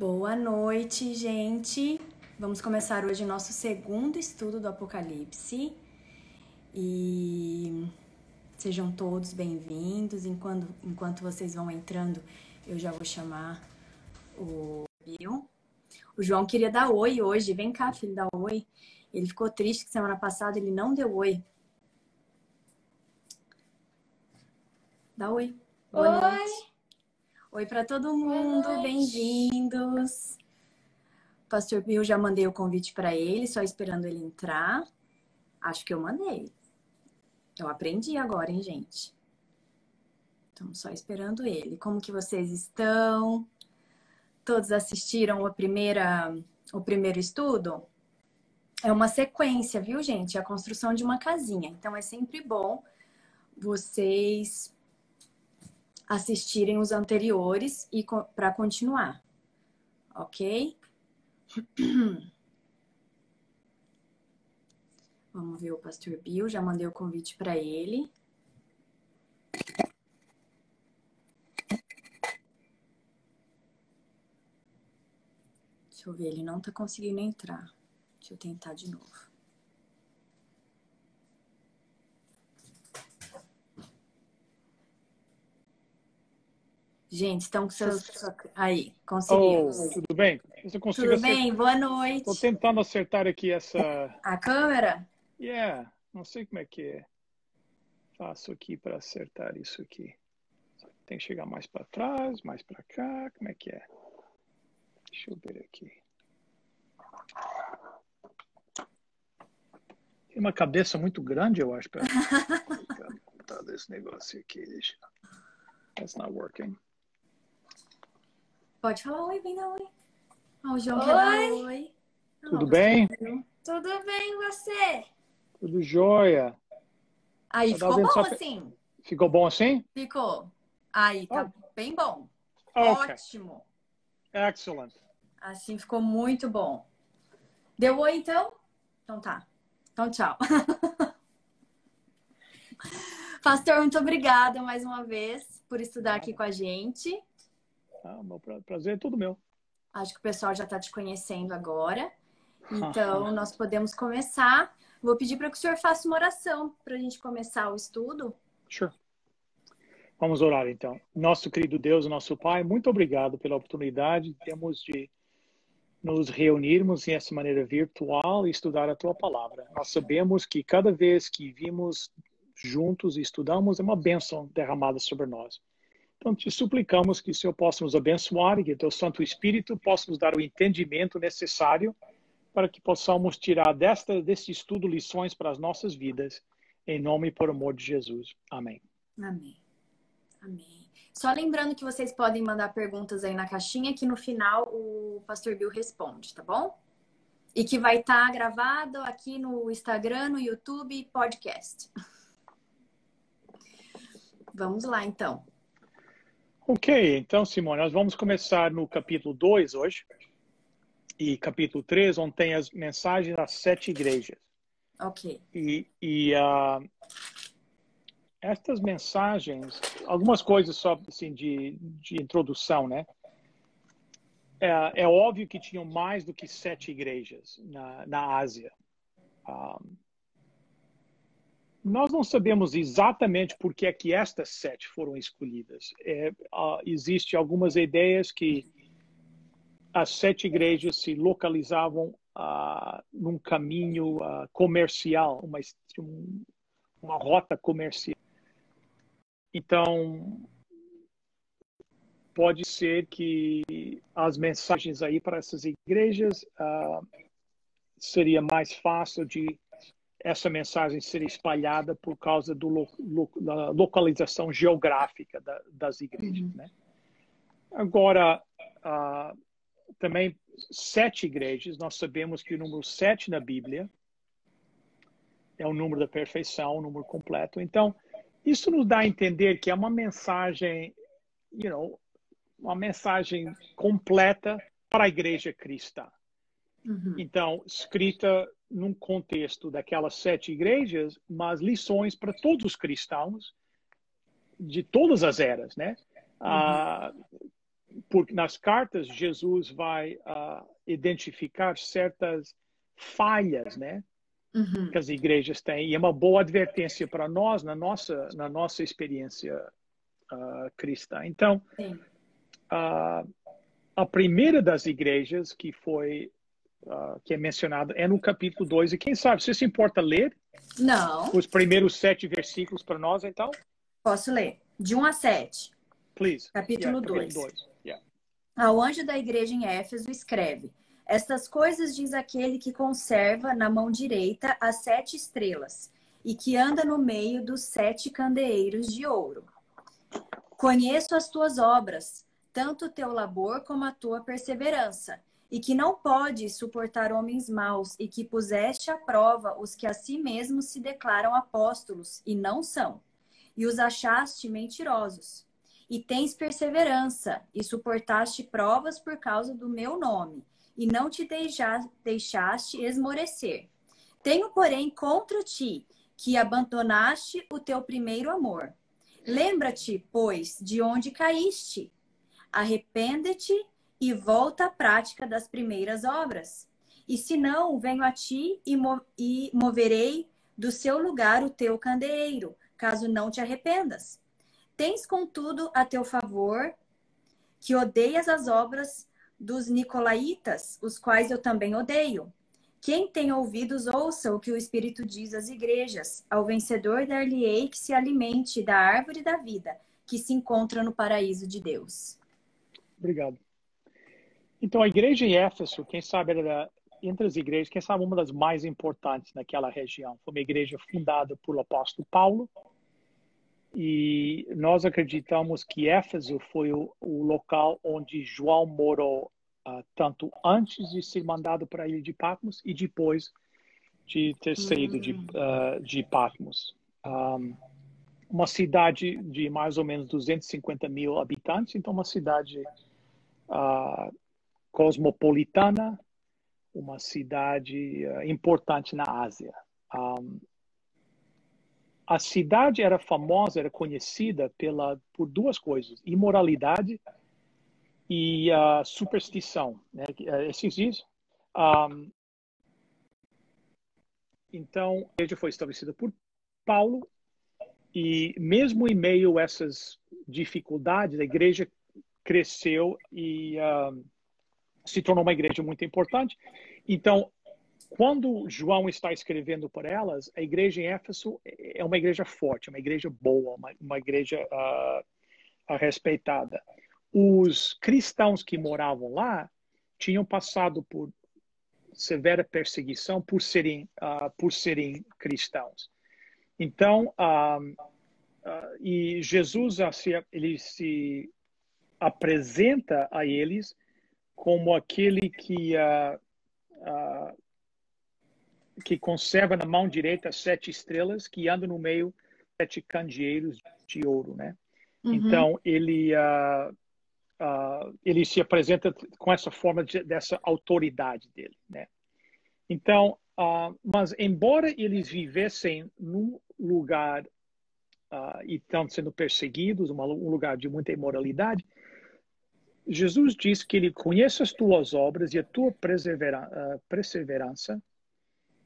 Boa noite, gente. Vamos começar hoje nosso segundo estudo do Apocalipse. E sejam todos bem-vindos. Enquanto, enquanto vocês vão entrando, eu já vou chamar o Bill. O João queria dar oi hoje. Vem cá, filho, dá oi. Ele ficou triste que semana passada ele não deu oi. Dá oi. Boa oi. Noite. Oi para todo mundo, bem-vindos. Pastor Bill, já mandei o convite para ele, só esperando ele entrar. Acho que eu mandei. Eu aprendi agora, hein, gente? Então, só esperando ele. Como que vocês estão? Todos assistiram a primeira, o primeiro estudo? É uma sequência, viu, gente? É a construção de uma casinha. Então, é sempre bom vocês assistirem os anteriores e para continuar, ok? Vamos ver o Pastor Bill, já mandei o convite para ele. Deixa eu ver, ele não está conseguindo entrar. Deixa eu tentar de novo. Gente, estão com seus. Aí, conseguimos. Oh, tudo bem? Você tudo acertar... bem? Boa noite. Estou tentando acertar aqui essa. A câmera? Yeah, não sei como é que faço aqui para acertar isso aqui. Tem que chegar mais para trás, mais para cá. Como é que é? Deixa eu ver aqui. Tem uma cabeça muito grande, eu acho, para desse negócio aqui. That's not working. Pode falar oi, vem dar oi. o João oi. quer dar oi. Tudo bem? Tudo bem, você? Tudo jóia. Aí, tá ficou bom só... assim? Ficou bom assim? Ficou. Aí, tá oh. bem bom. Okay. Ótimo. Excellent. Assim ficou muito bom. Deu oi, então? Então tá. Então, tchau. Pastor, muito obrigada mais uma vez por estudar aqui com a gente. Ah, meu prazer é todo meu. Acho que o pessoal já está te conhecendo agora. Então, nós podemos começar. Vou pedir para que o senhor faça uma oração para a gente começar o estudo. Sure. Vamos orar então. Nosso querido Deus, nosso Pai, muito obrigado pela oportunidade que temos de nos reunirmos essa maneira virtual e estudar a tua palavra. Nós sabemos que cada vez que vimos juntos e estudamos é uma bênção derramada sobre nós. Então, te suplicamos que o Senhor possa nos abençoar e que o teu Santo Espírito possa nos dar o entendimento necessário para que possamos tirar desta, deste estudo lições para as nossas vidas, em nome e por amor de Jesus. Amém. Amém. Amém. Só lembrando que vocês podem mandar perguntas aí na caixinha, que no final o Pastor Bill responde, tá bom? E que vai estar tá gravado aqui no Instagram, no YouTube, podcast. Vamos lá, então. Ok, então, Simone, nós vamos começar no capítulo 2 hoje. E capítulo 3, onde tem as mensagens das sete igrejas. Ok. E, e uh, estas mensagens, algumas coisas só assim, de, de introdução, né? É, é, óbvio que tinham mais do que sete igrejas na, na Ásia. Um, ah, nós não sabemos exatamente por que é que estas sete foram escolhidas. É, uh, Existem algumas ideias que as sete igrejas se localizavam uh, num caminho uh, comercial, uma, uma rota comercial. Então, pode ser que as mensagens aí para essas igrejas seria mais fácil de essa mensagem ser espalhada por causa lo, lo, da localização geográfica da, das igrejas. Uhum. Né? Agora, uh, também sete igrejas, nós sabemos que o número sete na Bíblia é o número da perfeição, o número completo. Então, isso nos dá a entender que é uma mensagem, you know, uma mensagem completa para a igreja cristã. Uhum. Então, escrita num contexto daquelas sete igrejas, mas lições para todos os cristãos de todas as eras, né? Uhum. Ah, porque nas cartas Jesus vai uh, identificar certas falhas, né? Uhum. que as igrejas têm e é uma boa advertência para nós na nossa na nossa experiência uh, cristã. Então, uh, a primeira das igrejas que foi uh, que é mencionada é no capítulo 2 e quem sabe você se importa ler? Não. Os primeiros sete versículos para nós, então? Posso ler. De 1 a 7. Please. Capítulo 2. Yeah, Ao anjo da igreja em Éfeso escreve: Estas coisas diz aquele que conserva na mão direita as sete estrelas e que anda no meio dos sete candeeiros de ouro. Conheço as tuas obras, tanto o teu labor como a tua perseverança, e que não podes suportar homens maus, e que puseste à prova os que a si mesmos se declaram apóstolos e não são, e os achaste mentirosos. E tens perseverança, e suportaste provas por causa do meu nome, e não te deixaste esmorecer. Tenho, porém, contra ti que abandonaste o teu primeiro amor. Lembra-te, pois, de onde caíste. Arrepende-te e volta à prática das primeiras obras. E se não, venho a ti e, mo e moverei do seu lugar o teu candeeiro, caso não te arrependas. Tens, contudo, a teu favor que odeias as obras dos nicolaítas, os quais eu também odeio. Quem tem ouvidos, ouça o que o Espírito diz às igrejas. Ao vencedor dar-lhe-ei que se alimente da árvore da vida, que se encontra no paraíso de Deus. Obrigado. Então, a igreja em Éfeso, quem sabe era entre as igrejas, quem sabe uma das mais importantes naquela região. Foi uma igreja fundada pelo apóstolo Paulo, e nós acreditamos que Éfeso foi o, o local onde João morou uh, tanto antes de ser mandado para a ilha de Patmos e depois de ter saído de, uh, de Patmos. Um, uma cidade de mais ou menos 250 mil habitantes, então uma cidade uh, cosmopolitana, uma cidade importante na Ásia. Um, a cidade era famosa, era conhecida pela, por duas coisas: imoralidade e uh, superstição. Né? É, esses dias. Um, então, a igreja foi estabelecida por Paulo e mesmo em meio a essas dificuldades, a igreja cresceu e uh, se tornou uma igreja muito importante. Então, quando João está escrevendo por elas, a igreja em Éfeso é uma igreja forte, uma igreja boa, uma, uma igreja uh, respeitada. Os cristãos que moravam lá tinham passado por severa perseguição por serem, uh, por serem cristãos. Então, uh, e Jesus ele se apresenta a eles como aquele que Uh, que conserva na mão direita sete estrelas, que anda no meio sete candeeiros de ouro, né? Uhum. Então ele uh, uh, ele se apresenta com essa forma de, dessa autoridade dele, né? Então, uh, mas embora eles vivessem num lugar e estão sendo perseguidos, um lugar de muita imoralidade, Jesus diz que ele conhece as tuas obras e a tua perseverança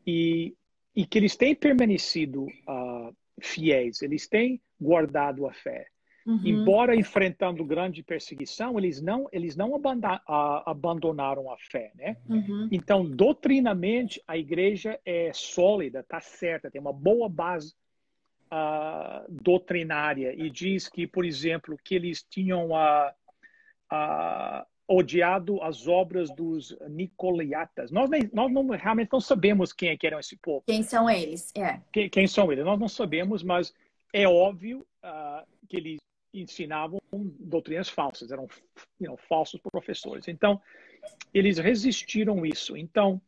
e, e que eles têm permanecido uh, fiéis, eles têm guardado a fé. Uhum. Embora enfrentando grande perseguição, eles não eles não abandonaram a fé, né? Uhum. Então, doutrinamente, a igreja é sólida, está certa, tem uma boa base uh, doutrinária e diz que, por exemplo, que eles tinham a, odiado as obras dos Nicolaitas. Nós, nem, nós não, realmente não sabemos quem é que eram esse povo. Quem são eles? É. Quem, quem são eles? Nós não sabemos, mas é óbvio uh, que eles ensinavam doutrinas falsas, eram you know, falsos professores. Então, eles resistiram isso. Então,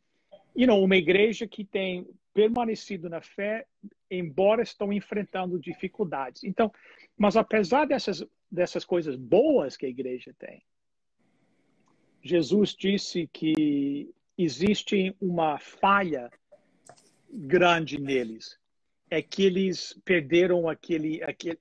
you know, uma igreja que tem permanecido na fé, embora estão enfrentando dificuldades. Então, mas apesar dessas, dessas coisas boas que a igreja tem, Jesus disse que existe uma falha grande neles. É que eles perderam aquele, aquele,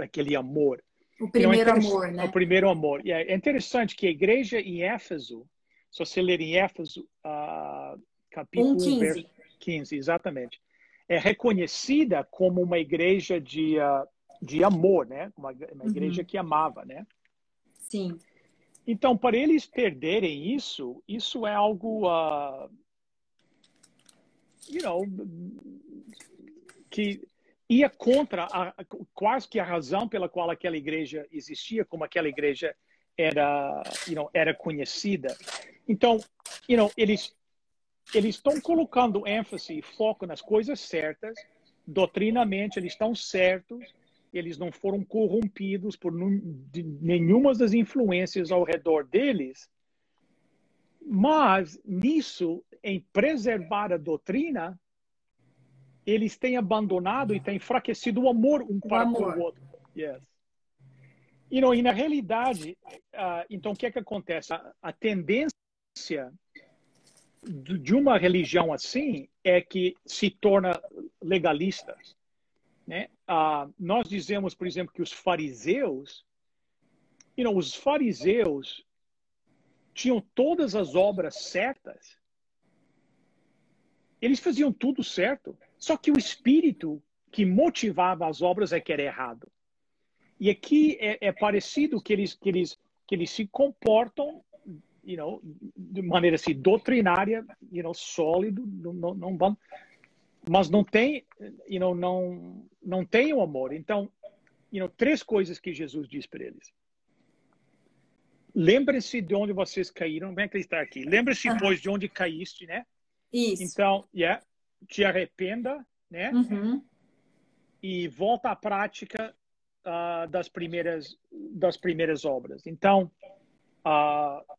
aquele amor. O primeiro é amor, né? O primeiro amor. E é interessante que a igreja em Éfeso, se você ler em Éfeso, uh, capítulo 1, 15. 15, exatamente, é reconhecida como uma igreja de, uh, de amor, né? Uma, uma uhum. igreja que amava, né? Sim. Então, para eles perderem isso, isso é algo, uh, you know, que ia contra a, quase que a razão pela qual aquela igreja existia, como aquela igreja era, you know, era conhecida. Então, you know, eles eles estão colocando ênfase e foco nas coisas certas, doutrinamente eles estão certos, eles não foram corrompidos por nenhuma das influências ao redor deles. Mas nisso, em preservar a doutrina, eles têm abandonado e têm enfraquecido o amor um para o, o outro. Yes. You know, e na realidade, uh, então o que é que acontece? A, a tendência de uma religião assim é que se torna legalista. Né? Uh, nós dizemos, por exemplo, que os fariseus, you know, os fariseus tinham todas as obras certas. Eles faziam tudo certo. Só que o espírito que motivava as obras é que era errado. E aqui é, é parecido que eles, que, eles, que eles se comportam you know, de maneira assim, doutrinária, you know, sólido, não, não, mas não tem, you know, não, não tem o amor. Então, you know, três coisas que Jesus diz para eles. Lembre-se de onde vocês caíram. Vem acreditar aqui. Lembre-se, pois, de onde caíste, né? Isso. Então, yeah, te arrependa, né? Uhum. E volta à prática uh, das primeiras das primeiras obras. Então, uh,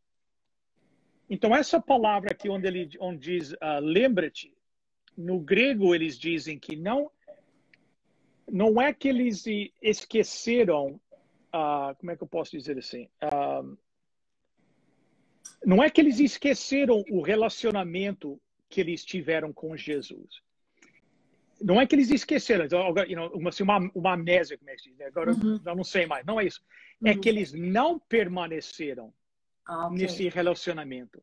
então essa palavra aqui onde ele onde diz uh, lembra-te, no grego eles dizem que não não é que eles esqueceram, como é que eu posso dizer assim? não é que eles esqueceram o relacionamento que eles tiveram com Jesus. Não é que eles esqueceram, uma, assim, uma, uma amnésia, como é que diz, né? agora uhum. eu não sei mais, não é isso. É uhum. que eles não permaneceram ah, okay. nesse relacionamento.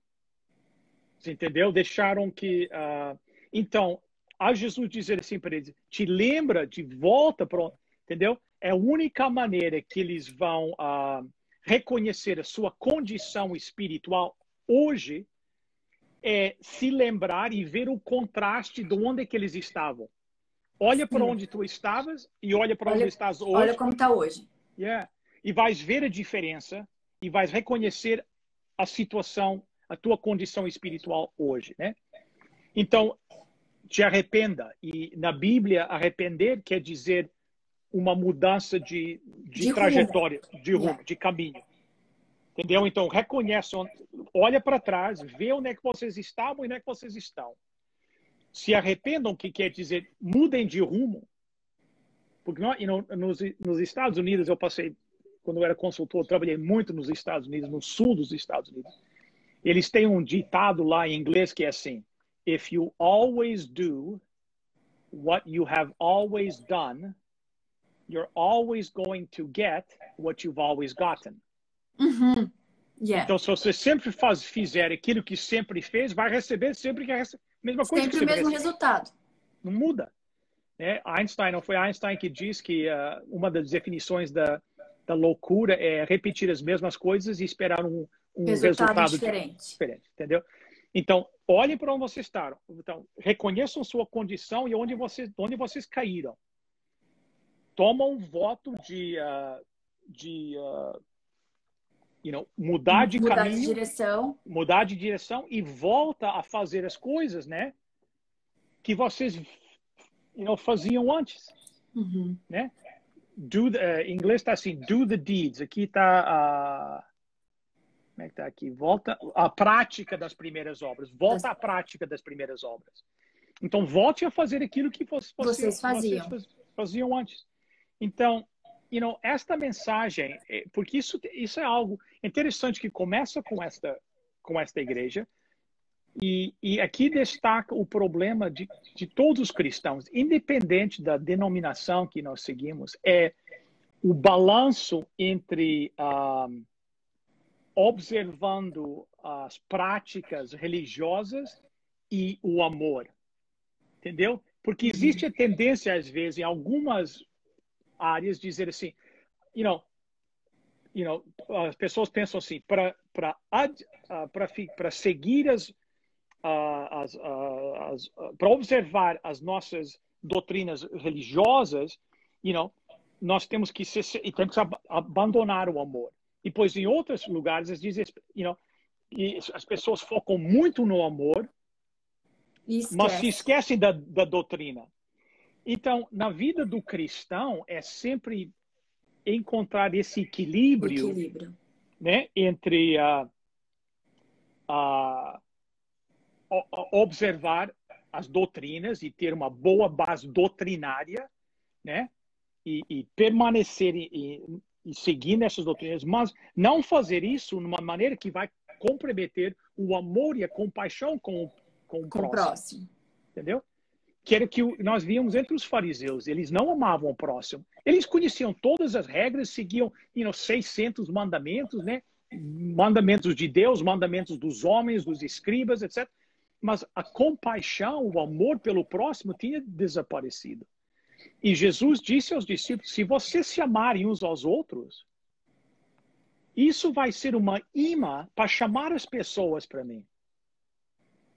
Você entendeu? Deixaram que. Uh... Então, a Jesus dizer assim para eles: te lembra de volta para. Entendeu? É a única maneira que eles vão uh, reconhecer a sua condição espiritual hoje é se lembrar e ver o contraste de onde é que eles estavam. Olha para onde tu estavas e olha para onde estás hoje. Olha como está hoje. Yeah. E vais ver a diferença e vais reconhecer a situação, a tua condição espiritual hoje, né? Então, te arrependa. E na Bíblia, arrepender quer dizer uma mudança de, de, de trajetória, rumo. de rumo, de caminho. Entendeu? Então, reconhece, olha para trás, vê onde é que vocês estavam e onde é que vocês estão. Se arrependam, que quer dizer mudem de rumo. Porque nós, nos, nos Estados Unidos, eu passei, quando eu era consultor, eu trabalhei muito nos Estados Unidos, no sul dos Estados Unidos. Eles têm um ditado lá em inglês que é assim: If you always do what you have always done, you're always going to get what you've always gotten. Uhum. Yeah. Então, se você sempre faz, fizer aquilo que sempre fez, vai receber sempre que a mesma coisa. Sempre o mesmo resultado. Não muda. Né? Einstein, não foi Einstein que diz que uh, uma das definições da, da loucura é repetir as mesmas coisas e esperar um, um resultado, resultado diferente. diferente. Entendeu? Então, olhem para onde vocês estão. Então, reconheçam sua condição e onde vocês, onde vocês caíram. Tomam um voto de, uh, de uh, you know, mudar de mudar caminho, de direção. mudar de direção e volta a fazer as coisas, né? Que vocês you know, faziam antes, uhum. né? Do the, uh, em inglês está assim, do the deeds. Aqui está a uh, como é que está aqui? Volta a prática das primeiras obras. Volta à prática das primeiras obras. Então volte a fazer aquilo que vocês, vocês faziam. Vocês faziam antes. Então you know, esta mensagem, é, porque isso, isso é algo interessante que começa com esta, com esta igreja, e, e aqui destaca o problema de, de todos os cristãos, independente da denominação que nós seguimos, é o balanço entre uh, observando as práticas religiosas e o amor. Entendeu? Porque existe a tendência, às vezes, em algumas áreas, dizer assim, you know, you know, as pessoas pensam assim, para para para seguir as, as, as para observar as nossas doutrinas religiosas, you know, nós temos que ser, e temos que abandonar o amor. E pois em outros lugares eles dizem, you know, as pessoas focam muito no amor, mas se esquecem da, da doutrina. Então, na vida do cristão é sempre encontrar esse equilíbrio, equilíbrio. Né, entre a, a, a observar as doutrinas e ter uma boa base doutrinária, né? E, e permanecer e, e, seguir nessas doutrinas, mas não fazer isso de uma maneira que vai comprometer o amor e a compaixão com, com o próximo. próximo. Entendeu? Que era o que nós víamos entre os fariseus. Eles não amavam o próximo. Eles conheciam todas as regras, seguiam you know, 600 mandamentos, né? Mandamentos de Deus, mandamentos dos homens, dos escribas, etc mas a compaixão, o amor pelo próximo tinha desaparecido. E Jesus disse aos discípulos: se vocês se amarem uns aos outros, isso vai ser uma imã para chamar as pessoas para mim.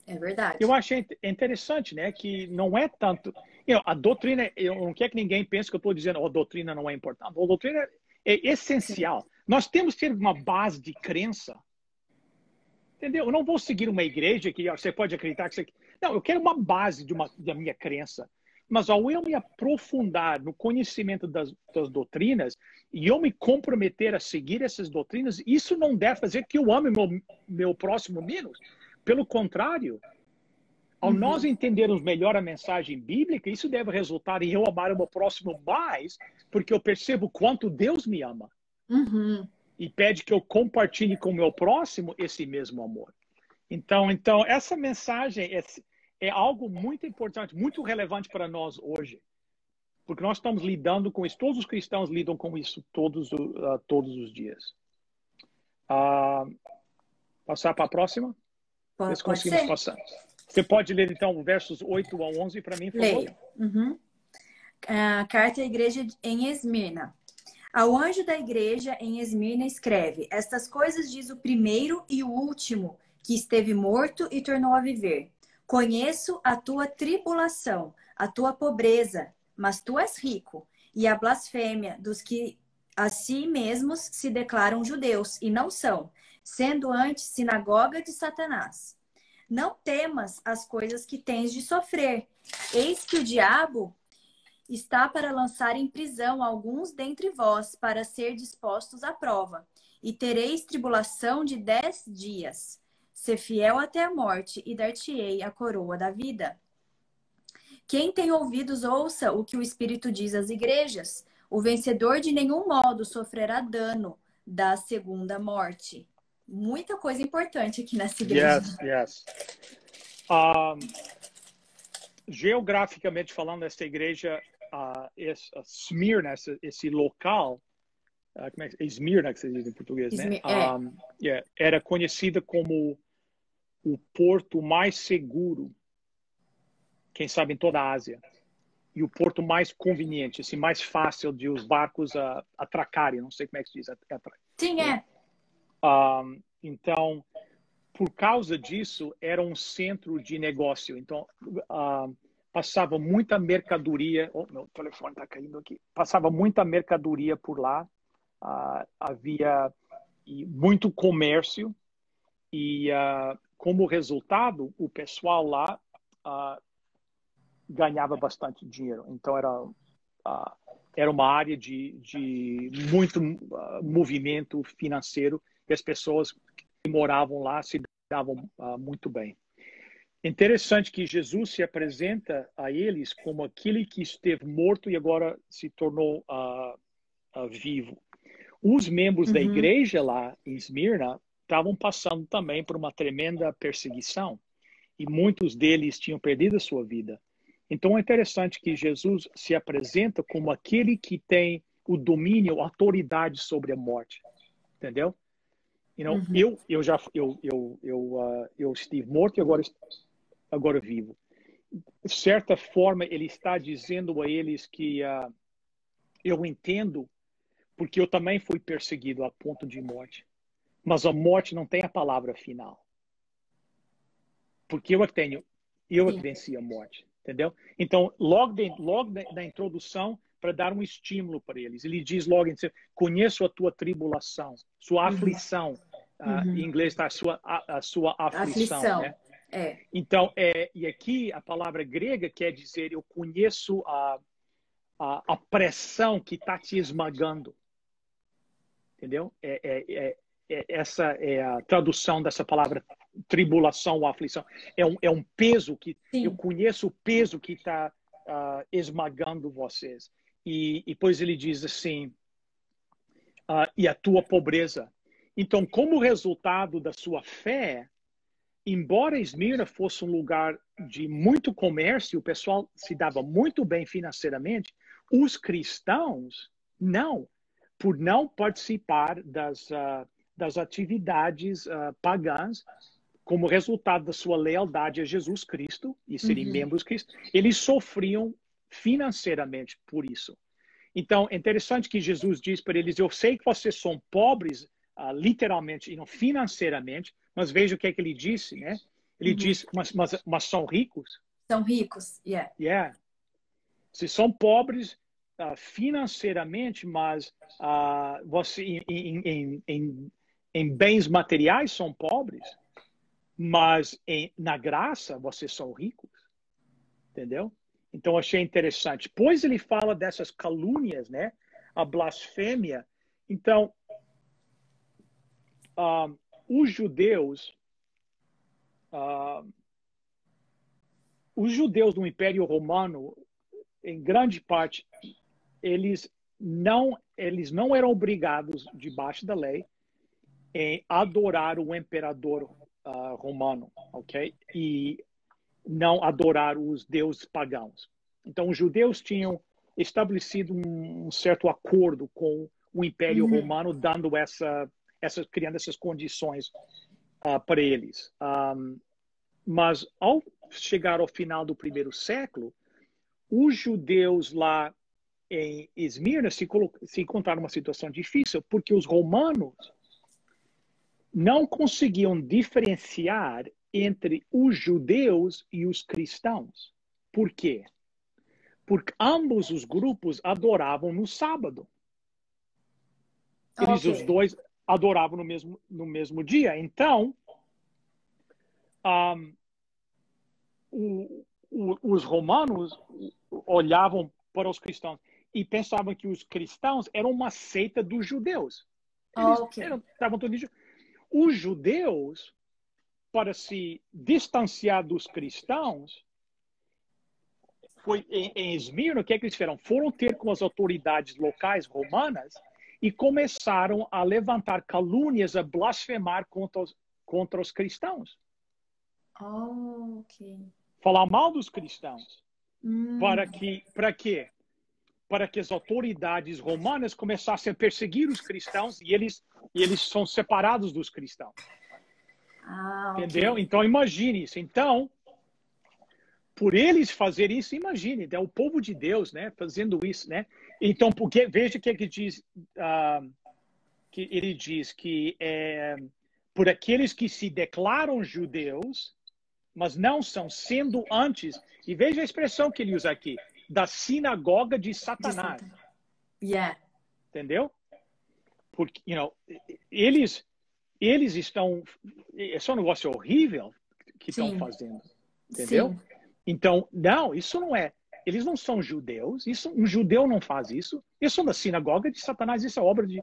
É verdade. Eu achei interessante, né? Que não é tanto. You know, a doutrina, eu não quero que ninguém pense que eu estou dizendo, oh, a doutrina não é importante. A doutrina é essencial. Nós temos que ter uma base de crença Entendeu? Eu não vou seguir uma igreja que você pode acreditar que você. Não, eu quero uma base de uma, da minha crença. Mas ao eu me aprofundar no conhecimento das, das, doutrinas e eu me comprometer a seguir essas doutrinas, isso não deve fazer que eu ame meu, meu próximo menos. Pelo contrário, ao uhum. nós entendermos melhor a mensagem bíblica, isso deve resultar em eu amar o meu próximo mais, porque eu percebo quanto Deus me ama. Uhum e pede que eu compartilhe com o meu próximo esse mesmo amor. Então, então essa mensagem é, é algo muito importante, muito relevante para nós hoje, porque nós estamos lidando com isso. Todos os cristãos lidam com isso todos, uh, todos os dias. Uh, passar para a próxima? Pode, Ver conseguimos passar. Você pode ler, então, versos 8 a 11 para mim, por favor? Uhum. Uh, carta à igreja em Esmirna. Ao anjo da igreja em Esmirna escreve: Estas coisas diz o primeiro e o último, que esteve morto e tornou a viver. Conheço a tua tribulação, a tua pobreza, mas tu és rico, e a blasfêmia dos que a si mesmos se declaram judeus e não são, sendo antes sinagoga de Satanás. Não temas as coisas que tens de sofrer. Eis que o diabo está para lançar em prisão alguns dentre vós, para ser dispostos à prova. E tereis tribulação de dez dias. Ser fiel até a morte, e dar-te-ei a coroa da vida. Quem tem ouvidos, ouça o que o Espírito diz às igrejas. O vencedor de nenhum modo sofrerá dano da segunda morte. Muita coisa importante aqui nessa igreja. Yes, yes. Um, geograficamente falando, essa igreja a, a Smyrna, esse, esse local, uh, como é, Esmirna que se diz em português, né? É. Um, yeah, era conhecida como o porto mais seguro, quem sabe em toda a Ásia, e o porto mais conveniente, assim, mais fácil de os barcos uh, atracarem, não sei como é que se diz. Atra... Sim, é. Um, então, por causa disso, era um centro de negócio. Então, uh, passava muita mercadoria. Oh, meu telefone está caindo aqui. Passava muita mercadoria por lá. Uh, havia muito comércio e, uh, como resultado, o pessoal lá uh, ganhava bastante dinheiro. Então era era uma área de, de muito movimento financeiro e as pessoas que moravam lá se davam muito bem. Interessante que Jesus se apresenta a eles como aquele que esteve morto e agora se tornou uh, uh, vivo. Os membros uhum. da igreja lá em Esmirna estavam passando também por uma tremenda perseguição e muitos deles tinham perdido a sua vida. Então é interessante que Jesus se apresenta como aquele que tem o domínio, a autoridade sobre a morte, entendeu? You know, Uhum. eu, eu já eu, eu, eu, uh, eu estive morto e agora, agora vivo. De certa forma, ele está dizendo a eles que uh, eu entendo, porque eu também fui perseguido a ponto de morte. Mas a morte não tem a palavra final. Porque eu é que tenho, eu é que venci a morte, entendeu? Então, logo, de, logo da, da introdução, para dar um estímulo para eles, ele diz logo, em conheço a tua tribulação, sua aflição. Ah, Uhum. em inglês está a sua, a, a sua aflição, Aflição. né? É. Então, é, e aqui a palavra grega quer dizer eu conheço a, a, a pressão que está te esmagando. Entendeu? É, é, é- essa é a tradução dessa palavra tribulação ou aflição. É um, é um peso que Sim. eu conheço o peso que está esmagando vocês. E, e depois ele diz assim, ah, e a tua pobreza. Então, como resultado da sua fé, embora Esmirna fosse um lugar de muito comércio, o pessoal se dava muito bem financeiramente, os cristãos não, por não participar das, ah, das atividades ah, pagãs, como resultado da sua lealdade a Jesus Cristo e serem Uhum. membros de Cristo, eles sofriam financeiramente por isso. Então, é interessante que Jesus diz para eles: Eu sei que vocês são pobres, ah, literalmente e não financeiramente, mas veja o que é que ele disse, né? Ele Uhum. diz: mas, mas, mas são ricos. São ricos. Yeah. Yeah. Vocês são pobres ah, financeiramente, mas ah, você, em, em, em, em, bens materiais são pobres, mas em, na graça vocês são ricos. Entendeu? Então achei interessante. Pois ele fala dessas calúnias, né? A blasfêmia. Então, ah, os judeus, ah, os judeus do Império Romano, em grande parte, eles não eles não eram obrigados debaixo da lei em adorar o imperador ah, romano, ok? E não adorar os deuses pagãos. Então, os judeus tinham estabelecido um, certo acordo com o Império Uhum. Romano, dando essa, essa, criando essas condições ah, para eles. Um, mas, ao chegar ao final do primeiro século, os judeus lá em Esmirna se, se encontraram numa situação difícil, porque os romanos não conseguiam diferenciar entre os judeus e os cristãos. Por quê? Porque ambos os grupos adoravam no sábado. Eles Ok. os dois adoravam no mesmo, no mesmo dia. Então, ahm, o- o- os romanos olhavam para os cristãos e pensavam que os cristãos eram uma seita dos judeus. Eles Ok. eram- estavam todos Os judeus, para se distanciar dos cristãos, foi em, em Esmirna, o que é que eles fizeram? Foram ter com as autoridades locais romanas e começaram a levantar calúnias, a blasfemar contra os, contra os cristãos. Oh, ok. Falar mal dos cristãos. Hum. Para que, para quê? Para que as autoridades romanas começassem a perseguir os cristãos e eles, e eles são separados dos cristãos. Ah. Entendeu? Então imagine isso. Então, por eles fazer isso, imagine, é o povo de Deus, né, fazendo isso, né? Então, porque veja o que é que diz, ah, que ele diz que é, por aqueles que se declaram judeus, mas não são, sendo antes. E veja a expressão que ele usa aqui, da sinagoga de De Satanás, Satan- Yeah. entendeu? Porque, you know, eles eles estão, é um negócio horrível que estão fazendo, entendeu? Sim. Então, não, isso não é. Eles não são judeus. Isso, um judeu não faz isso. Isso são da sinagoga de Satanás. Isso é obra de,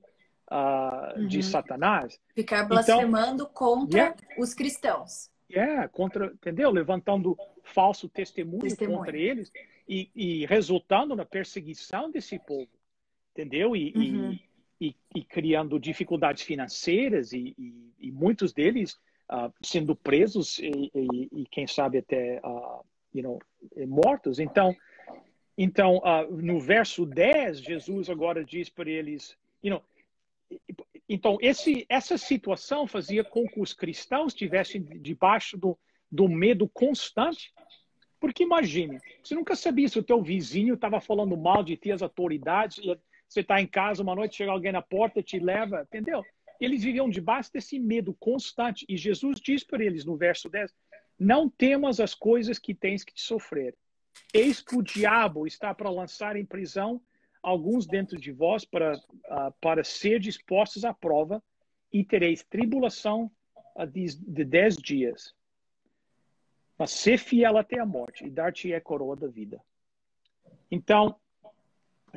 de Uhum. Satanás. Ficar blasfemando contra Yeah. os cristãos. É, contra, entendeu? Levantando falso testemunho, Testemunho. contra eles e, e resultando na perseguição desse povo, entendeu? E- Uhum. e, e criando dificuldades financeiras e, e- e muitos deles ah, sendo presos e, e- e quem sabe até ah, you know, mortos. Então, então, uh, no verso 10, Jesus agora diz para eles, you know, então esse, essa situação fazia com que os cristãos estivessem debaixo do, do medo constante. Porque imagine, você nunca sabia se o teu vizinho estava falando mal de ti, as autoridades, e você está em casa uma noite, chega alguém na porta, te leva, entendeu? Eles viviam debaixo desse medo constante. E Jesus diz para eles no verso 10, não temas as coisas que tens que sofrer. Eis que o diabo está para lançar em prisão alguns dentro de vós para, uh, para ser dispostos à prova e tereis tribulação uh, de, de dez dias. Mas ser fiel até a morte e dar-te a coroa da vida. Então,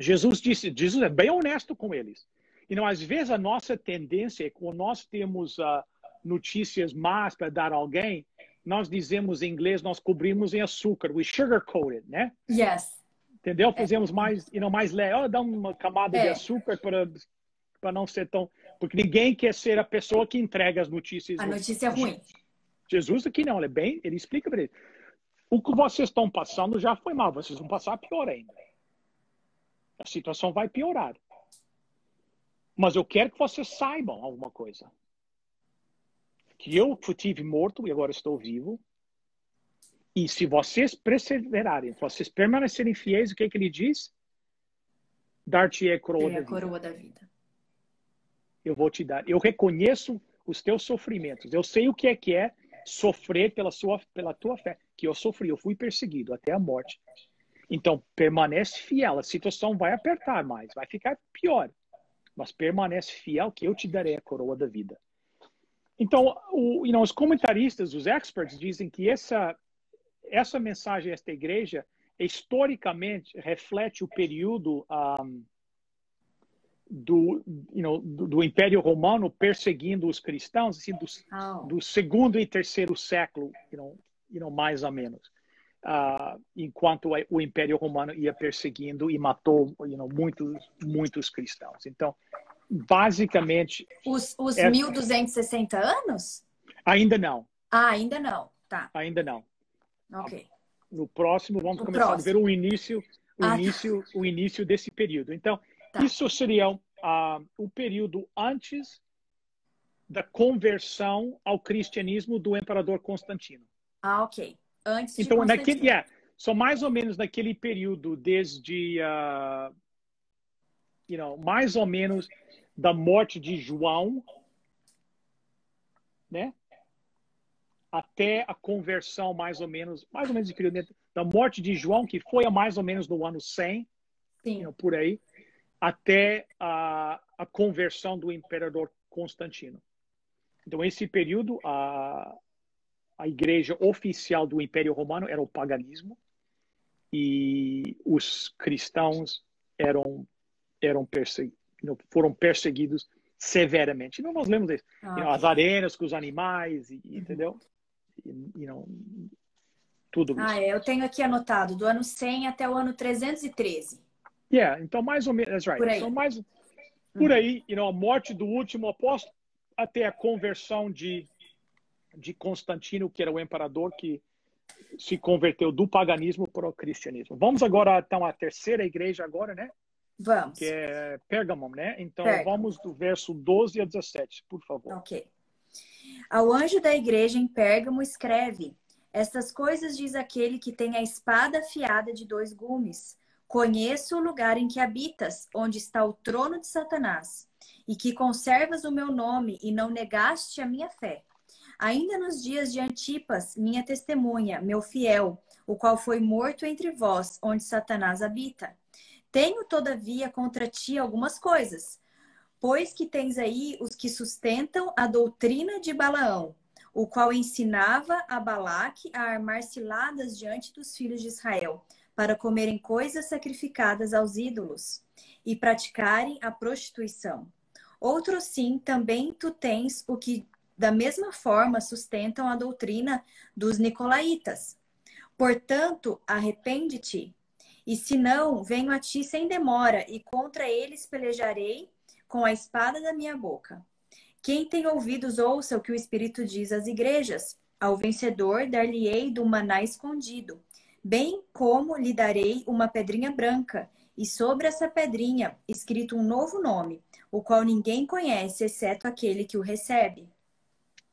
Jesus disse, Jesus é bem honesto com eles. E não, às vezes a nossa tendência é quando nós temos uh, notícias más para dar a alguém, nós dizemos em inglês, nós cobrimos em açúcar, we sugarcoat it, né? Yes. Entendeu? Fazemos mais, you know, mais leve, oh, dá uma camada é. de açúcar para para não ser tão, porque ninguém quer ser a pessoa que entrega as notícias. A notícia é ruim. Jesus aqui não, ele é bem, ele explica para ele. O que vocês estão passando já foi mal, vocês vão passar pior ainda. A situação vai piorar. Mas eu quero que vocês saibam alguma coisa que eu tive morto e agora estou vivo. E se vocês perseverarem, se vocês permanecerem fiéis, o que, é que ele diz? Dar-te a coroa, da, coroa vida. da vida. Eu vou te dar. Eu reconheço os teus sofrimentos. Eu sei o que é que é sofrer pela, sua, pela tua fé. Que eu sofri, eu fui perseguido até a morte. Então, permanece fiel. A situação vai apertar mais, vai ficar pior. Mas permanece fiel que eu te darei a coroa da vida. Então, o, you know, os comentaristas, os experts, dizem que essa, essa mensagem, esta igreja, historicamente reflete o período um, do, you know, do, do, Império Romano perseguindo os cristãos, assim, do, do segundo e terceiro século, you know, you know, mais ou menos. Uh, enquanto o Império Romano ia perseguindo e matou you know, muitos, muitos cristãos. Então, basicamente. Os, os é... 1.260 anos? Ainda não. Ah, ainda não. Tá. Ainda não. Ok. No próximo, vamos começar próximo. a ver o início, o, ah, tá. início, tá. o início desse período. Então, tá. isso seria uh, o período antes da conversão ao cristianismo do imperador Constantino. Ah, ok. Antes de então, naquele, yeah, são mais ou menos naquele período, desde, uh, you know, mais ou menos da morte de João, né? Até a conversão, mais ou menos, mais ou menos da morte de João, que foi a mais ou menos no ano 100, Sim. por aí, até a, a conversão do imperador Constantino. Então, esse período, a, a igreja oficial do Império Romano era o paganismo e os cristãos eram, eram perseguidos foram perseguidos severamente. Não nós lemos isso. Ah, you know, as arenas com os animais, e, uhum. entendeu? E, you know, tudo isso. Ah, é, eu tenho aqui anotado, do ano 100 até o ano 313. Yeah, então mais ou menos, that's right. Por aí. Então, mais, por uhum. aí, you know, a morte do último apóstolo até a conversão de, de Constantino, que era o imperador que se converteu do paganismo para o cristianismo. Vamos agora, então, à terceira igreja agora, né? Vamos. Que é Pérgamo, né? Então vamos do verso 12 a 17, por favor. Ok. Ao anjo da igreja em Pérgamo escreve: Estas coisas diz aquele que tem a espada afiada de dois gumes. Conheço o lugar em que habitas, onde está o trono de Satanás, e que conservas o meu nome e não negaste a minha fé. Ainda nos dias de Antipas, minha testemunha, meu fiel, o qual foi morto entre vós, onde Satanás habita. Tenho, todavia, contra ti algumas coisas, pois que tens aí os que sustentam a doutrina de Balaão, o qual ensinava a Balaque a armar ciladas diante dos filhos de Israel, para comerem coisas sacrificadas aos ídolos e praticarem a prostituição. Outro sim, também tu tens o que da mesma forma sustentam a doutrina dos nicolaítas. Portanto, arrepende-te e se não, venho a ti sem demora, e contra eles pelejarei com a espada da minha boca. Quem tem ouvidos, ouça o que o Espírito diz às igrejas. Ao vencedor, dar-lhe-ei do maná escondido, bem como lhe darei uma pedrinha branca, e sobre essa pedrinha escrito um novo nome, o qual ninguém conhece, exceto aquele que o recebe.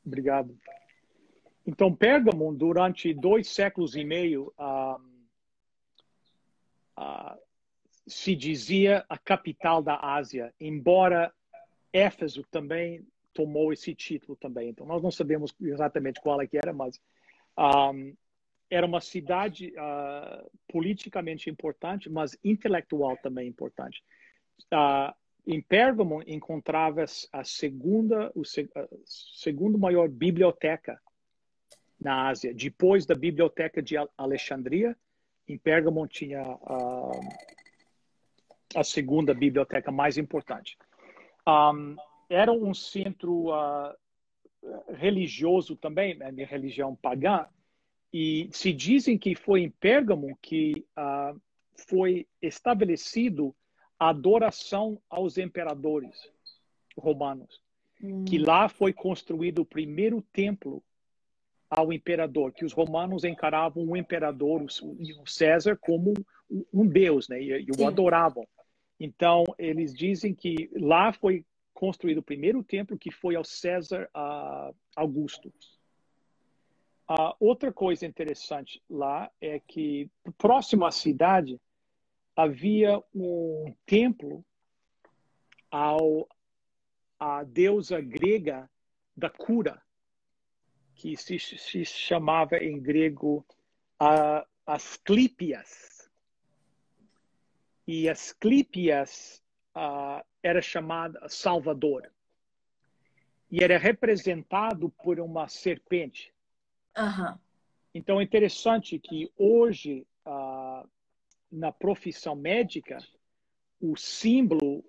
Obrigado. Então, Pérgamo, durante dois séculos e meio, se dizia a capital da Ásia, embora Éfeso também tomou esse título também. Então, nós não sabemos exatamente qual é que era, mas era uma cidade uh, politicamente importante, mas intelectual também importante. Uh, em Pérgamo encontrava-se a segunda, o seg segundo maior biblioteca na Ásia, depois da biblioteca de Alexandria. Em Pérgamo tinha uh, a segunda biblioteca mais importante. Um, era um centro religioso também, a minha religião pagã, e se dizem que foi em Pérgamo que uh, foi estabelecido a adoração aos imperadores romanos. Hum. Que lá foi construído o primeiro templo ao imperador, que os romanos encaravam o imperador, o César, como um deus, né? E, o adoravam. Então, eles dizem que lá foi construído o primeiro templo, que foi ao César uh, Augusto. Uh, outra coisa interessante lá é que, próximo à cidade, havia um templo ao, à deusa grega da cura, que se, se chamava em grego uh, Asclepias. E Asclepias uh, era chamada Salvador. E era representado por uma serpente. Uhum. Então é interessante que hoje, uh, na profissão médica, o símbolo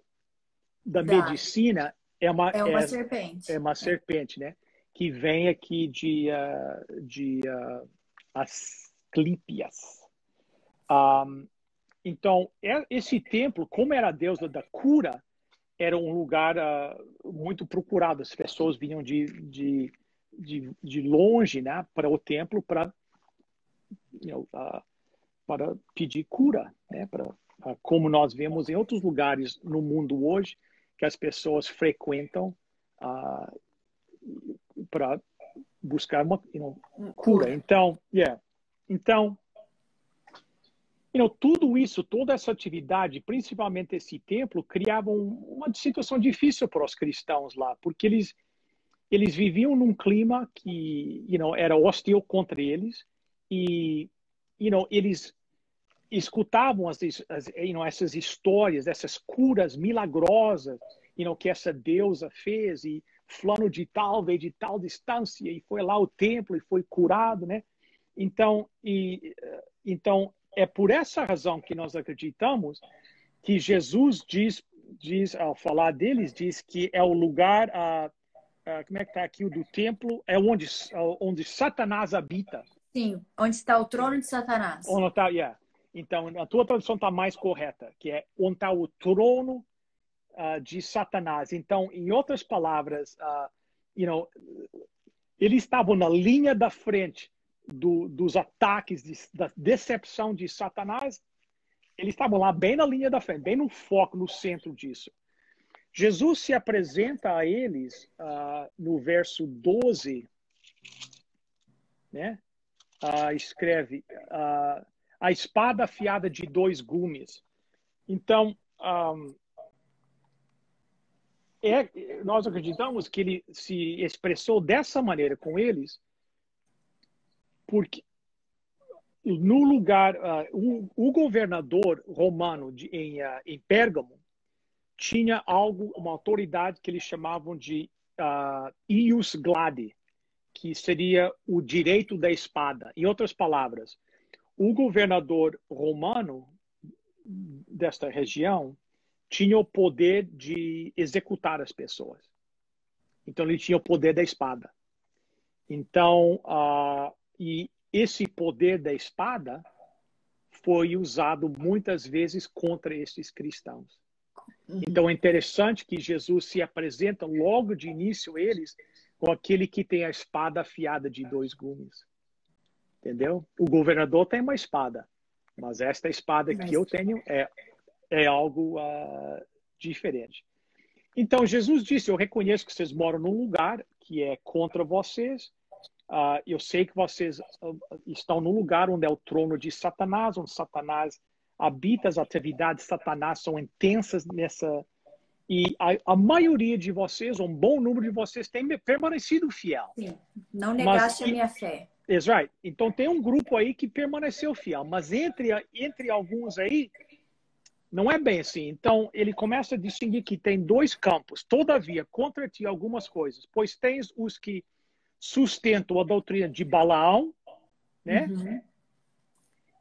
da, da, medicina é uma, é uma é, serpente. É uma serpente, né? Que vem aqui de, uh, de uh, Asclepias. Um, então, é, esse templo, como era a deusa da cura, era um lugar uh, muito procurado. As pessoas vinham de, de de, de longe né, para o templo para you know, uh, para pedir cura, né, para, como nós vemos em outros lugares no mundo hoje, que as pessoas frequentam para buscar uma you know, cura. Então, yeah. então you know, tudo isso, toda essa atividade, principalmente esse templo, criava um, uma situação difícil para os cristãos lá, porque eles eles viviam num clima que you know, era hostil contra eles e you know, eles escutavam as, as, you know, essas histórias, essas curas milagrosas you know, que essa deusa fez e fulano de tal veio de tal distância e foi lá ao templo e foi curado, né? Então, e, então é por essa razão que nós acreditamos que Jesus diz, diz ao falar deles, diz que é o lugar uh, uh, como é que está aqui o do templo, é onde, onde Satanás habita. Sim, onde está o trono de Satanás. Onde está, yeah. Então, a tua tradução está mais correta, que é onde está o trono uh, de Satanás. Então, em outras palavras, uh, you know, eles estavam na linha da frente do, dos ataques, de, da decepção de Satanás. Eles estavam lá bem na linha da frente, bem no foco, no centro disso. Jesus se apresenta a eles uh, no verso 12, né? Escreve a espada afiada de dois gumes. Então, um, é, nós acreditamos que ele se expressou dessa maneira com eles, porque no lugar, o, o, governador romano de, em, em Pérgamo, tinha algo, uma autoridade que eles chamavam de uh, ius gladi, que seria o direito da espada. Em outras palavras, o governador romano desta região tinha o poder de executar as pessoas. Então ele tinha o poder da espada. Então, uh, e esse poder da espada foi usado muitas vezes contra esses cristãos. Uhum. Então é interessante que Jesus se apresenta logo de início eles com aquele que tem a espada afiada de dois gumes. Entendeu? O governador tem uma espada, mas esta espada mas... que eu tenho é, é algo uh, diferente. Então, Jesus disse: Eu reconheço que vocês moram num lugar que é contra vocês. Uh, eu sei que vocês uh, estão num lugar onde é o trono de Satanás, onde Satanás habita, as atividades de Satanás são intensas nessa. E a, a maioria de vocês, um bom número de vocês, tem permanecido fiel. Sim, não negaste mas, a minha fé. That's right. Então tem um grupo aí que permaneceu fiel, mas entre, entre alguns aí, não é bem assim. Então, ele começa a distinguir que tem dois campos. Todavia, contra ti algumas coisas, pois tens os que sustentam a doutrina de Balaão, né? Uhum.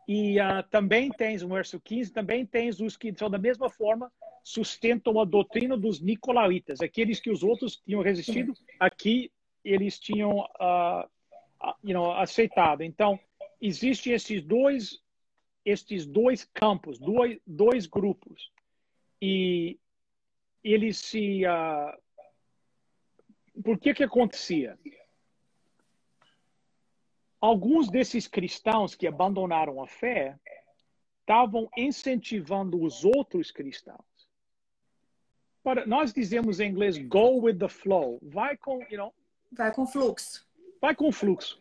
E uh, também tens, no verso 15, também tens os que são da mesma forma sustentam a doutrina dos nicolaítas, aqueles que os outros tinham resistido, aqui eles tinham uh, you know, aceitado. Então, existem esses dois estes dois campos, dois, dois grupos. E eles se. Uh, por que que acontecia? Alguns desses cristãos que abandonaram a fé estavam incentivando os outros cristãos. Para, nós dizemos em inglês go with the flow. Vai com, you know, vai com fluxo. Vai com fluxo.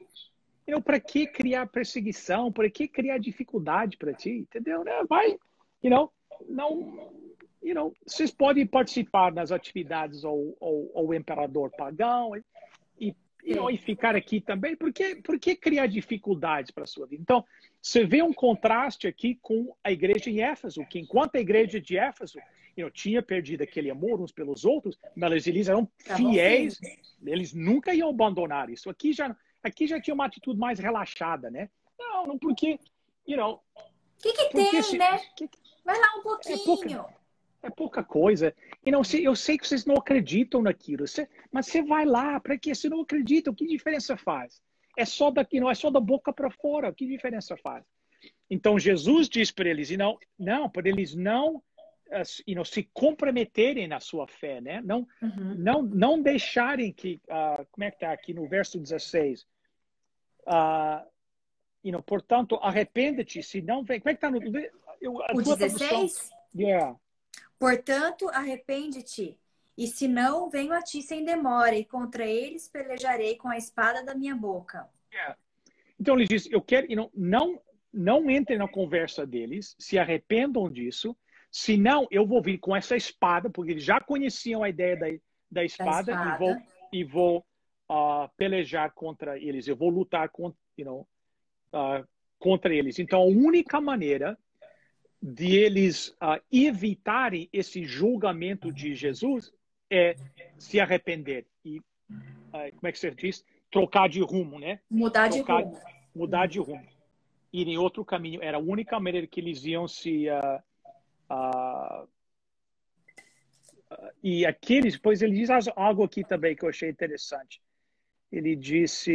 Eu, para que criar perseguição? Para que criar dificuldade para ti? Entendeu? Né? Vai, you know, não, you know, vocês podem participar nas atividades ao, ao, ao imperador pagão e, you know, e ficar aqui também. Por que, por que criar dificuldades para a sua vida? Então, você vê um contraste aqui com a igreja em Éfeso, que enquanto a igreja de Éfeso you know, tinha perdido aquele amor uns pelos outros, mas eles eram tá fiéis, eles nunca iam abandonar isso. Aqui já Aqui já tinha uma atitude mais relaxada, né? Não, não porque, you know. O que, que tem, se, né? Que, Vai lá um pouquinho. É pouca, é pouca coisa. E não sei, eu sei que vocês não acreditam naquilo, você, mas você vai lá, para que você não acredita? Que diferença faz? É só daqui, não é só da boca para fora. Que diferença faz? Então Jesus diz para eles, e não, não, para eles não you know, se comprometerem na sua fé, né? Não, uhum. não, não deixarem que, uh, como é que está aqui no verso 16? Uh, you know, portanto, arrepende-te, se não vem. Como é que está no. Eu, o 16? Yeah. Portanto, arrepende-te, e se não, venho a ti sem demora, e contra eles pelejarei com a espada da minha boca. Yeah. Então ele diz: Eu quero, you know, não, não entre na conversa deles, se arrependam disso, senão eu vou vir com essa espada, porque eles já conheciam a ideia da, da, espada, da espada. e vou, e vou uh, pelejar contra eles, eu vou lutar contra, you know, uh, contra eles. Então, a única maneira de eles uh, evitarem esse julgamento de Jesus é se arrepender e, como é que você diz? Trocar de rumo, né? Mudar Trocar, de rumo. Mudar de rumo. Ir em outro caminho. Era a única maneira que eles iam se... Uh, e aqueles, depois ele diz algo aqui também que eu achei interessante ele disse.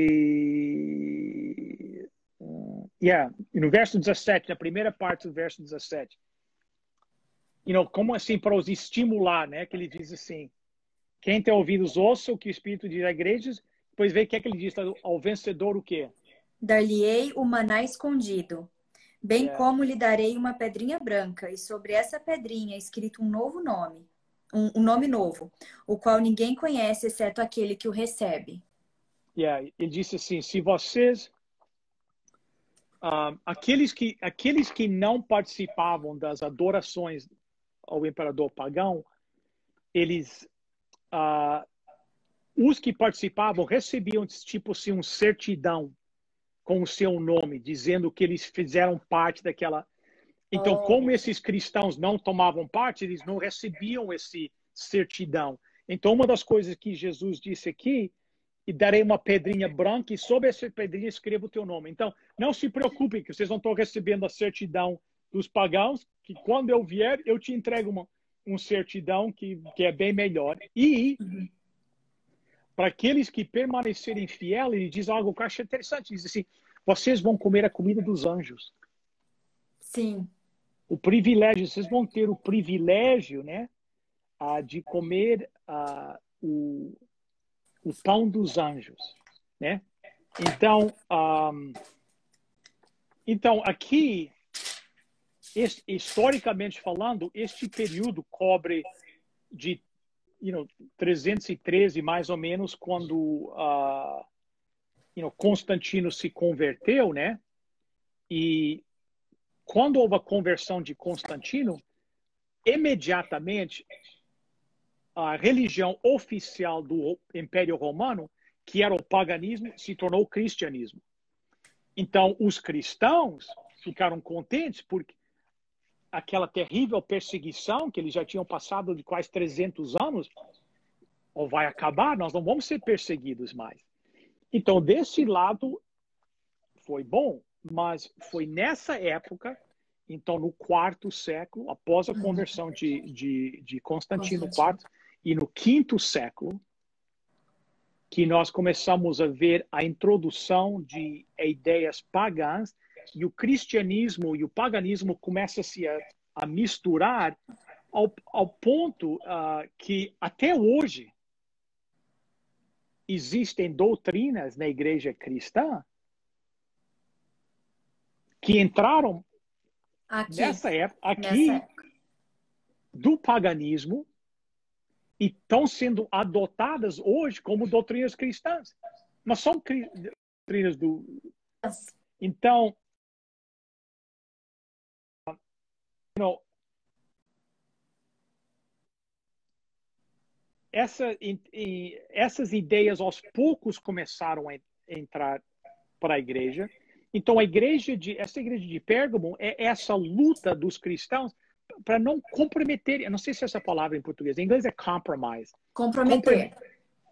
Uh, yeah, no verso 17, na primeira parte do verso 17. You know, como assim para os estimular, né? Que ele diz assim: quem tem ouvidos ouça o que o Espírito diz à igreja, depois vê o que é que ele diz ao vencedor o quê? Dar-lhe-ei o maná escondido, bem yeah. como lhe darei uma pedrinha branca, e sobre essa pedrinha escrito um novo nome, um, um nome novo, o qual ninguém conhece exceto aquele que o recebe. Yeah, ele disse assim: se vocês. Uh, aqueles, que, aqueles que não participavam das adorações ao imperador pagão, eles. Uh, os que participavam recebiam, tipo assim, um certidão com o seu nome, dizendo que eles fizeram parte daquela. Então, oh. como esses cristãos não tomavam parte, eles não recebiam esse certidão. Então, uma das coisas que Jesus disse aqui e darei uma pedrinha branca e sobre essa pedrinha escreva o teu nome. Então, não se preocupem que vocês não estão recebendo a certidão dos pagãos, que quando eu vier, eu te entrego uma, um certidão que, que é bem melhor. E para aqueles que permanecerem fiéis, ele diz algo que eu acho interessante. Diz assim, vocês vão comer a comida dos anjos. Sim. O privilégio, vocês vão ter o privilégio, né, de comer o o pão dos anjos, né? Então, um, Então, aqui, historicamente falando, este período cobre de you know, 313, mais ou menos, quando uh, you know, Constantino se converteu, né? E quando houve a conversão de Constantino, imediatamente a religião oficial do Império Romano, que era o paganismo, se tornou o cristianismo. Então, os cristãos ficaram contentes porque aquela terrível perseguição que eles já tinham passado de quase 300 anos, ou vai acabar, nós não vamos ser perseguidos mais. Então, desse lado, foi bom, mas foi nessa época, então, no quarto século, após a conversão de, de, de Constantino IV, e no quinto século, que nós começamos a ver a introdução de ideias pagãs e o cristianismo e o paganismo começam -se a, a misturar ao, ao ponto uh, que até hoje existem doutrinas na igreja cristã que entraram aqui, nessa época, aqui nessa época. do paganismo e estão sendo adotadas hoje como doutrinas cristãs. Mas são doutrinas do. Então, know, essa, essas ideias aos poucos começaram a entrar para a igreja. Então a igreja de essa igreja de Pérgamo é essa luta dos cristãos para não comprometer, eu não sei se é essa palavra em português, em inglês é compromise. Comprometer.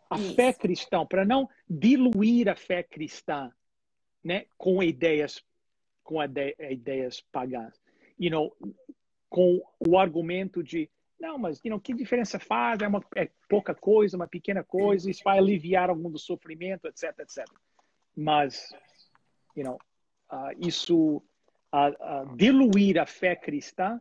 A Isso. fé cristã, para não diluir a fé cristã, né, com ideias com ideias pagãs. You know, com o argumento de não, mas you know, que diferença faz? É, uma, é pouca coisa, uma pequena coisa, isso vai aliviar algum do sofrimento, etc, etc. Mas, you know, uh, isso uh, uh, diluir a fé cristã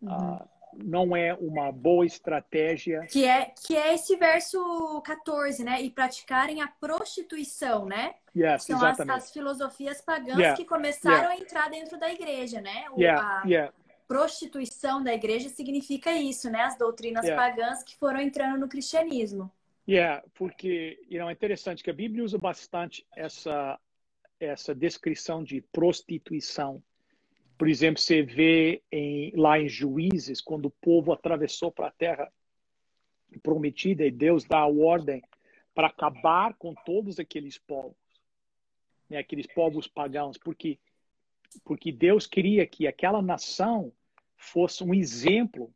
uhum. não é uma boa estratégia. Que é, que é esse verso 14, né? E praticarem a prostituição, né? Yes, São as, as, filosofias pagãs yeah. que começaram yeah. a entrar dentro da igreja, né? O, yeah. A, prostituição da igreja significa isso, né? As doutrinas yeah. pagãs que foram entrando no cristianismo. Yeah, porque you know, é interessante que a Bíblia usa bastante essa essa descrição de prostituição. Por exemplo, você vê em, lá em Juízes, quando o povo atravessou para a terra prometida e Deus dá a ordem para acabar com todos aqueles povos, né, aqueles povos pagãos, porque porque Deus queria que aquela nação fosse um exemplo,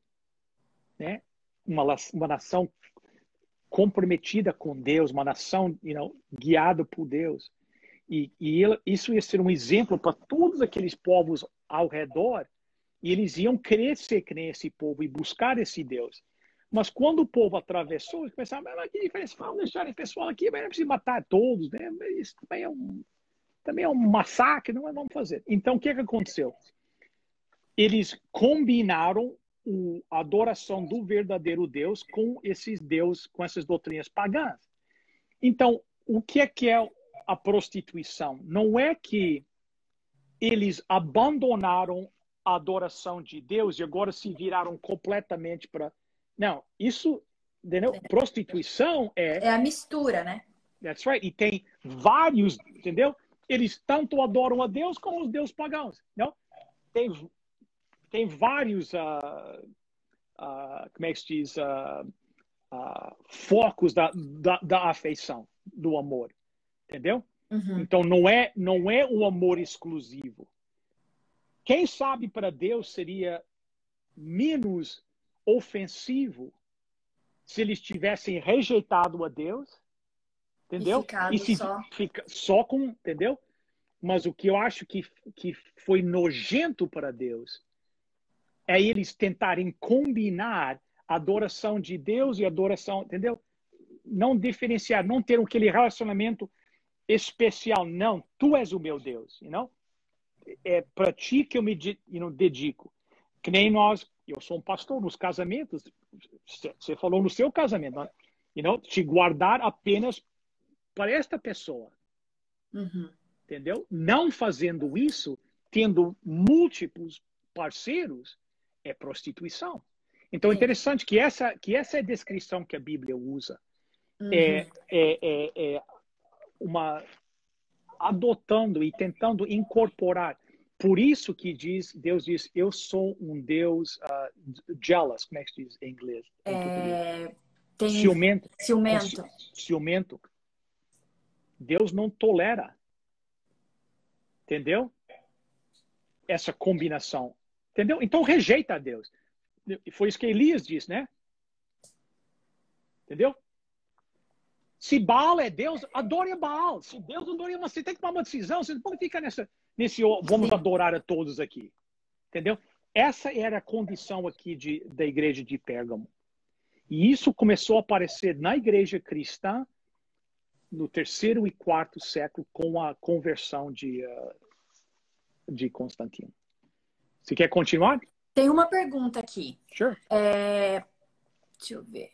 né? uma, uma nação comprometida com Deus, uma nação you know, guiada por Deus. E, e ele, isso ia ser um exemplo para todos aqueles povos ao redor, e eles iam crescer que nem esse povo e buscar esse Deus. Mas quando o povo atravessou, eles pensaram, mas que diferença, vamos deixar esse pessoal aqui, mas não precisa matar todos, né? Isso também é um, também é um massacre, não é? Vamos fazer. Então, o que, que aconteceu? Eles combinaram a adoração do verdadeiro Deus com esses deuses, com essas doutrinas pagãs. Então, o que é que é a prostituição? Não é que eles abandonaram a adoração de Deus e agora se viraram completamente para. Não, isso, entendeu? Prostituição é. É a mistura, né? That's right. E tem vários, entendeu? Eles tanto adoram a Deus como os deuses pagãos. Não? Tem tem vários, uh, uh, como é que se diz, uh, focos da, da, da, afeição, do amor, entendeu? Uhum. Então não é não é um amor exclusivo. Quem sabe para Deus seria menos ofensivo se eles tivessem rejeitado a Deus, entendeu? E, e se só. fica só com, entendeu? Mas o que eu acho que, que foi nojento para Deus é eles tentarem combinar a adoração de Deus e a adoração, entendeu? Não diferenciar, não ter aquele relacionamento especial. Não, tu és o meu Deus, you know? É para ti que eu me you know, dedico. Que nem nós, eu sou um pastor nos casamentos, você falou no seu casamento, you know? te guardar apenas para esta pessoa. Uhum. Entendeu? Não fazendo isso, tendo múltiplos parceiros, é prostituição. Então, é interessante que essa, que essa é a descrição que a Bíblia usa. Uhum. É, é, é, é, uma adotando e tentando incorporar. Por isso que diz, Deus diz, eu sou um Deus uh, jealous, como é que se diz em inglês? É, tem... Ciumento. Ciumento. Ciumento. Deus não tolera. Entendeu? Essa combinação. Entendeu? Então rejeita a Deus. Foi isso que Elias disse, né? Entendeu? Se Baal é Deus, adore a Baal. Se Deus adora você tem que tomar uma decisão. Você não pode ficar nessa, nesse vamos Sim. adorar a todos aqui. Entendeu? Essa era a condição aqui de, da igreja de Pérgamo. E isso começou a aparecer na igreja cristã no terceiro e quarto século com a conversão de, uh, de Constantino. Você quer continuar? Tem uma pergunta aqui. Sure. É... Deixa eu ver.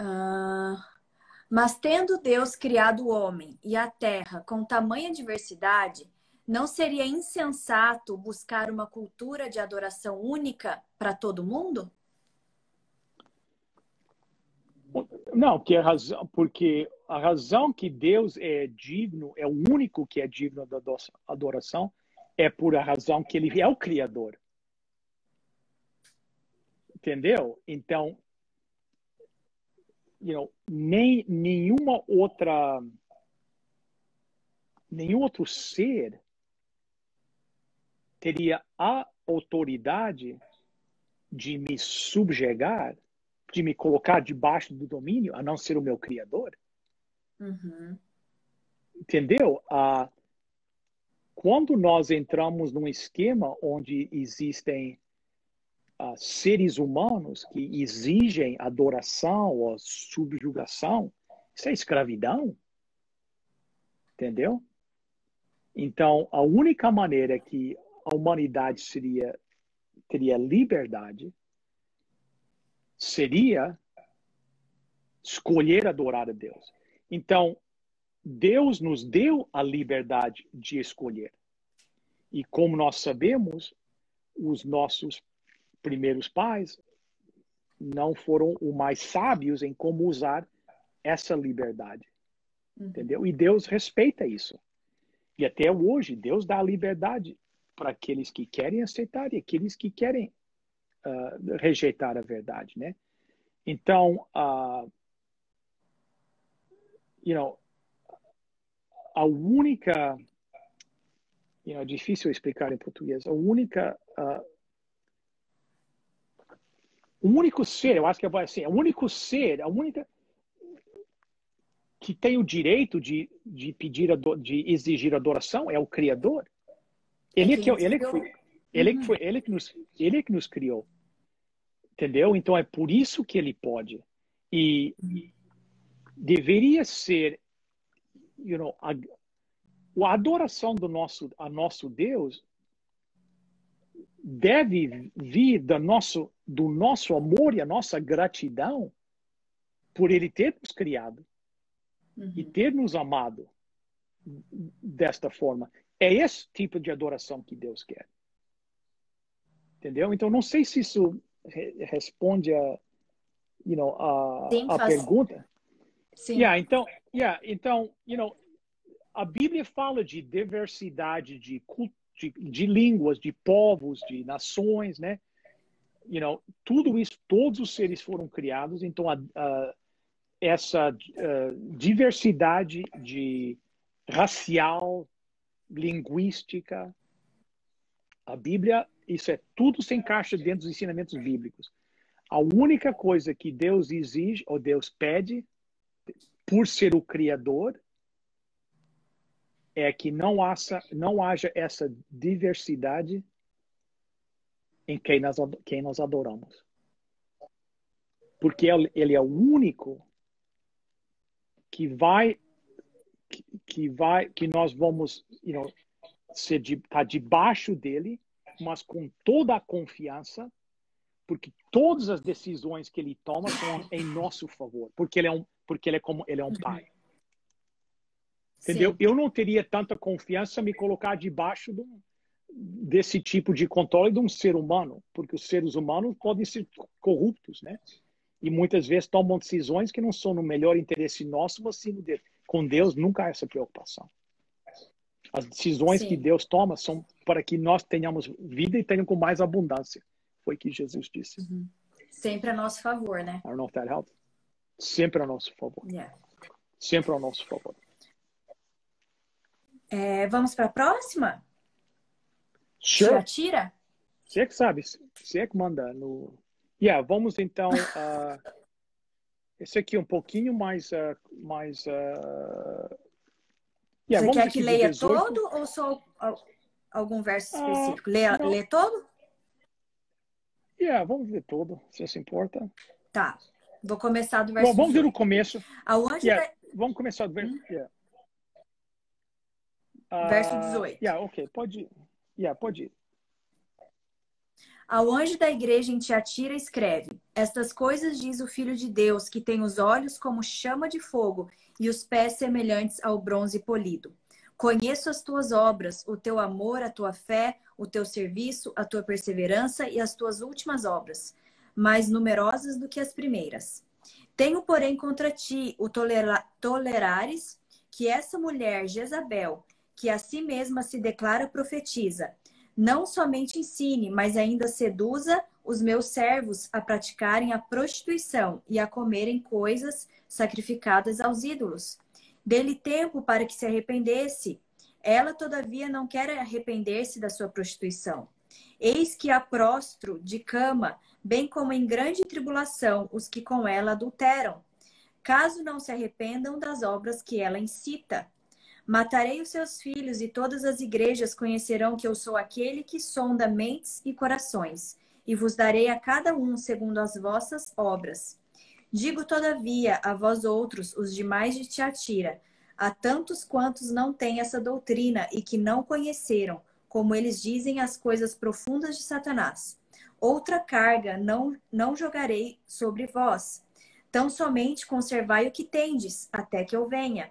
Uh... Mas tendo Deus criado o homem e a terra com tamanha diversidade, não seria insensato buscar uma cultura de adoração única para todo mundo? Não, que a razão, porque a razão que Deus é digno, é o único que é digno da adoração, é por a razão que ele é o Criador. Entendeu? Então, you know, nem nenhuma outra nenhum outro ser teria a autoridade de me subjugar, de me colocar debaixo do domínio, a não ser o meu Criador. Uhum. Entendeu? Ah, quando nós entramos num esquema onde existem uh, seres humanos que exigem adoração ou subjugação, isso é escravidão. Entendeu? Então, a única maneira que a humanidade seria teria liberdade seria escolher adorar a Deus. Então, Deus nos deu a liberdade de escolher. E como nós sabemos, os nossos primeiros pais não foram os mais sábios em como usar essa liberdade. Uhum. Entendeu? E Deus respeita isso. E até hoje, Deus dá liberdade para aqueles que querem aceitar e aqueles que querem uh, rejeitar a verdade, né? Então, uh, you know, a única, you know, é difícil explicar em português, a única uh, o único ser, eu acho que vai assim, o único ser, a única que tem o direito de, de pedir, de exigir adoração é o Criador. Ele é, que, ele que foi, ele que uhum. foi, ele que nos, ele que nos criou. Entendeu? Então é por isso que ele pode. E deveria ser, you know, a, a adoração do nosso, a nosso Deus deve vir do nosso, do nosso amor e a nossa gratidão por Ele ter nos criado uhum. e ter nos amado desta forma. É esse tipo de adoração que Deus quer. Entendeu? Então, não sei se isso re responde a, you know, a, Sim, a pergunta. Sim. Yeah, então, yeah, então, you know, a Bíblia fala de diversidade de de, de línguas, de povos, de nações, né? You know, tudo isso, todos os seres foram criados, então a, a, essa uh, diversidade de racial, linguística, a Bíblia, isso é tudo se encaixa dentro dos ensinamentos bíblicos. A única coisa que Deus exige ou Deus pede, por ser o Criador, é que não haja, não haja essa diversidade em quem nós, quem nós adoramos. Porque ele é o único que vai que vai que nós vamos you know, ser de, tá debaixo dele, mas com toda a confiança, porque todas as decisões que ele toma são em nosso favor, porque ele é um porque ele é como ele é um pai. Entendeu? Sim. Eu não teria tanta confiança me colocar debaixo desse tipo de controle de um ser humano, porque os seres humanos podem ser corruptos, né? E muitas vezes tomam decisões que não são no melhor interesse nosso, mas sim de, com Deus nunca há essa preocupação. As decisões sim. que Deus toma são para que nós tenhamos vida e tenhamos com mais abundância. Foi o que Jesus disse. Uhum. Sempre a nosso favor, né? I don't know if that helps. Sempre a nosso favor. Yeah. Sempre a nosso favor. É, vamos para a próxima? Sure. Tira? Você que sabe. Você é que manda no. Yeah, vamos então. Uh, esse aqui é um pouquinho mais. Uh, mais uh... Yeah, Você quer que leia 18. todo ou só algum verso ah, específico? Lê, lê todo? Yeah, vamos ver todo, se se importa. Tá. Vou começar do verso Bom, Vamos ver o começo. Aonde yeah, da... Vamos começar do verso. Hum? Yeah. Uh, verso 18. Yeah, ok. Pode ir. Yeah, pode ir. Ao anjo da igreja em Tiatira escreve: Estas coisas diz o Filho de Deus, que tem os olhos como chama de fogo e os pés semelhantes ao bronze polido. Conheço as tuas obras, o teu amor, a tua fé, o teu serviço, a tua perseverança e as tuas últimas obras, mais numerosas do que as primeiras. Tenho, porém, contra ti o tolera tolerares que essa mulher, Jezabel, que a si mesma se declara profetiza, não somente ensine, mas ainda seduza os meus servos a praticarem a prostituição e a comerem coisas sacrificadas aos ídolos. Dele tempo para que se arrependesse. Ela, todavia, não quer arrepender-se da sua prostituição. Eis que a prostro de cama, bem como em grande tribulação os que com ela adulteram, caso não se arrependam das obras que ela incita. Matarei os seus filhos, e todas as igrejas conhecerão que eu sou aquele que sonda mentes e corações, e vos darei a cada um segundo as vossas obras. Digo, todavia, a vós outros, os demais de Tiatira, a tantos quantos não têm essa doutrina e que não conheceram, como eles dizem, as coisas profundas de Satanás. Outra carga não, não jogarei sobre vós. Tão somente conservai o que tendes, até que eu venha.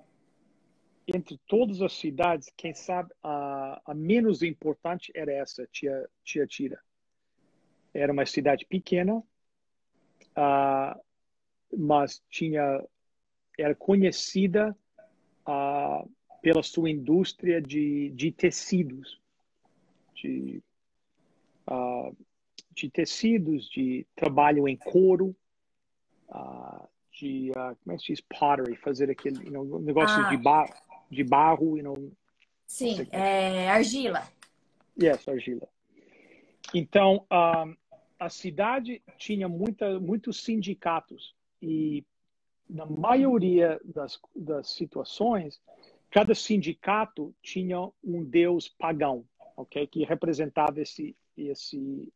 entre todas as cidades, quem sabe a, a menos importante era essa, Tia, Tia Tira. Era uma cidade pequena, uh, mas tinha era conhecida uh, pela sua indústria de, de tecidos, de, uh, de tecidos, de trabalho em couro, de como é que se diz? Pottery, fazer aquele you know, negócio de, bar, de barro, you know, Sim, é, argila. Yes, argila. Então, a cidade tinha muita, muitos sindicatos e na maioria das, das situações, cada sindicato tinha um deus pagão, ok, que representava esse esse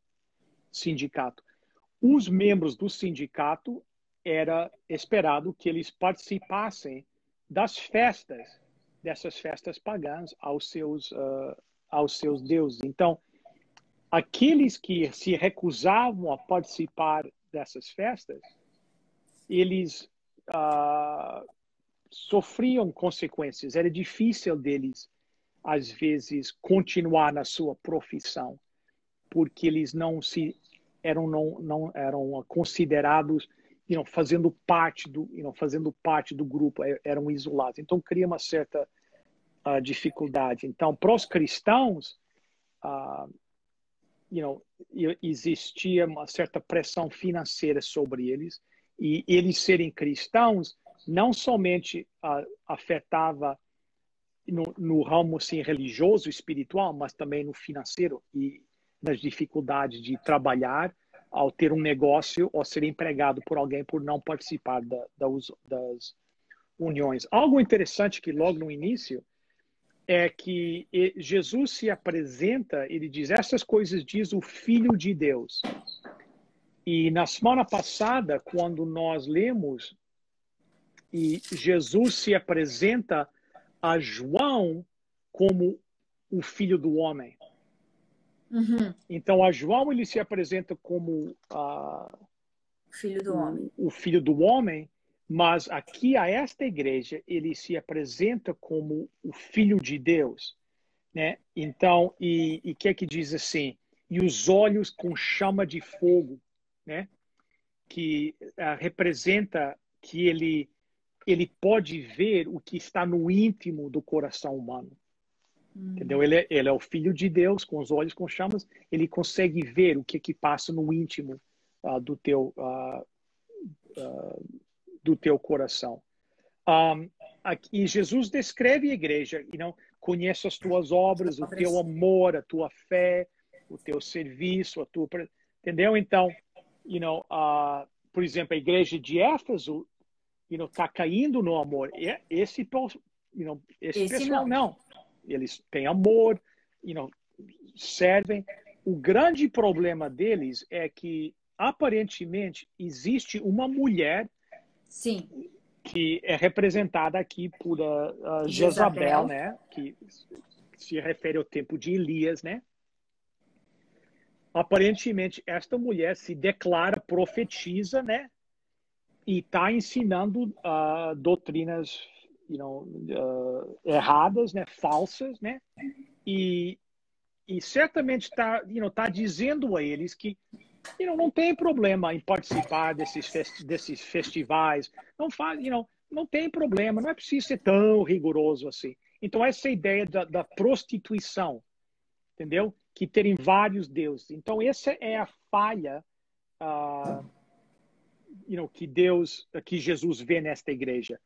sindicato. Os membros do sindicato era esperado que eles participassem das festas, dessas festas pagãs aos seus uh, aos seus deuses. Então, aqueles que se recusavam a participar dessas festas eles uh, sofriam consequências. Era difícil deles, às vezes, continuar na sua profissão, porque eles não se eram não, não eram considerados you know, fazendo parte do you know, fazendo parte do grupo eram isolados então cria uma certa uh, dificuldade então para os cristãos uh, you know, existia uma certa pressão financeira sobre eles e eles serem cristãos não somente uh, afetava no, no, ramo assim, religioso, espiritual, mas também no financeiro e nas dificuldades de trabalhar ao ter um negócio ou ser empregado por alguém por não participar da, das uniões. Algo interessante que logo no início, é que Jesus se apresenta, ele diz: essas coisas diz o Filho de Deus. E na semana passada, quando nós lemos, e Jesus se apresenta a João como o Filho do Homem. Uhum. Então, a João ele se apresenta como uh, filho do homem. o Filho do Homem, mas aqui a esta igreja ele se apresenta como o Filho de Deus, né? Então, e o que é que diz assim? E os olhos com chama de fogo, né? Que uh, representa que ele ele pode ver o que está no íntimo do coração humano. Hum. Entendeu? Ele é, ele é o filho de Deus, com os olhos com chamas, ele consegue ver o que que passa no íntimo uh, do teu uh, do teu coração. Um, aqui, Jesus descreve a igreja e não conhece as tuas obras, o teu amor, a tua fé, o teu serviço, a tua entendeu? Então, you know, uh, por exemplo, a igreja de Éfeso, you know, tá caindo no amor. E esse, you know, esse, esse pessoal não. não. Eles têm amor, you know, servem. O grande problema deles é que aparentemente existe uma mulher Sim. Que é representada aqui por uh, Jezabel, né? Que se refere ao tempo de Elias, né? Aparentemente, esta mulher se declara profetiza, né? E está ensinando uh, doutrinas you know, uh, erradas, né? Falsas, né? E, e certamente está you know, tá dizendo a eles que you know, não tem problema em participar desses, fest desses festivais. Não faz, you know, não tem problema, não é preciso ser tão rigoroso assim. Então, essa ideia da, da prostituição, entendeu? Que terem vários deuses. Então, essa é a falha uh, you know, que Deus, que Jesus vê nesta igreja.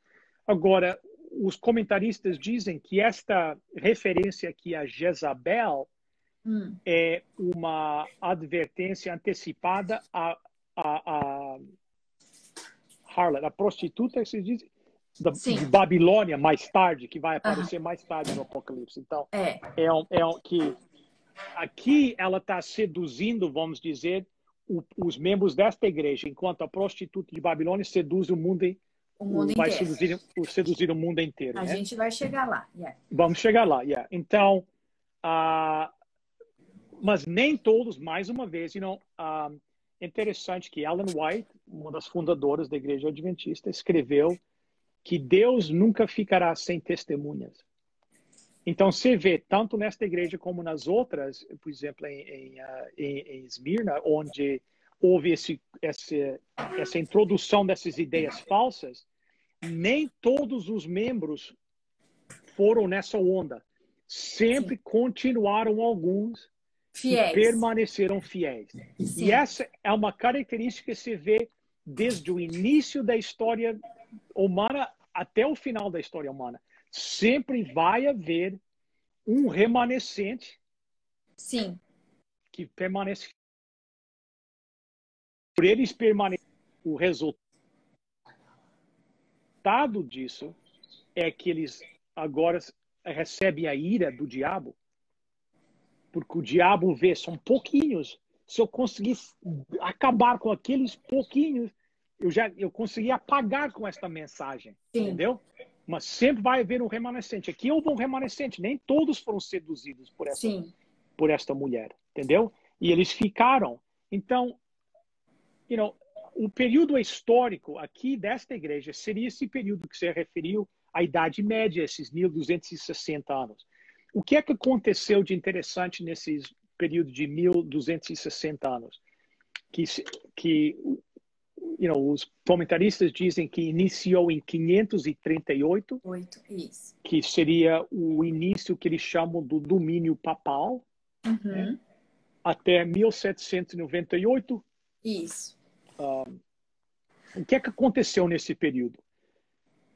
Agora, os comentaristas dizem que esta referência aqui a Jezabel hum. é uma advertência antecipada a, a, a Harlot, a prostituta, se diz, da, de Babilônia mais tarde, que vai aparecer mais tarde no Apocalipse. Então, é, é, um, é um, que aqui ela está seduzindo, vamos dizer, o, os membros desta igreja, enquanto a prostituta de Babilônia seduz o mundo, o mundo vai inteiro. seduzir, seduzir o mundo inteiro. A né? gente vai chegar lá. Yeah. Vamos chegar lá, yeah. Então, uh, mas nem todos, mais uma vez, you know, um, ah, interessante que Ellen White, uma das fundadoras da Igreja Adventista, escreveu que Deus nunca ficará sem testemunhas. Então, você vê, tanto nesta igreja como nas outras, por exemplo, em, em, uh, em, em Esmirna, onde houve esse, esse, essa introdução dessas ideias falsas, nem todos os membros foram nessa onda. Sempre continuaram alguns fiéis. permaneceram fiéis. Sim. E essa é uma característica que se vê desde o início da história humana até o final da história humana. Sempre vai haver um remanescente Sim. que permanece. Por eles permanecer, o resultado disso é que eles agora recebem a ira do diabo porque o diabo vê, são pouquinhos. Se eu conseguisse acabar com aqueles pouquinhos, eu já eu consegui apagar com esta mensagem, Sim. entendeu? Mas sempre vai haver um remanescente. Aqui houve um remanescente, nem todos foram seduzidos por essa, Sim. por esta mulher, entendeu? E eles ficaram. Então, you know, o período histórico aqui desta igreja seria esse período que você referiu à Idade Média, esses 1260 anos. O que é que aconteceu de interessante nesse período de 1260 anos? Que, que you know, os comentaristas dizem que iniciou em 538, 8, isso. que seria o início que eles chamam do domínio papal, uhum. né? até 1798. Isso. Um, o que é que aconteceu nesse período?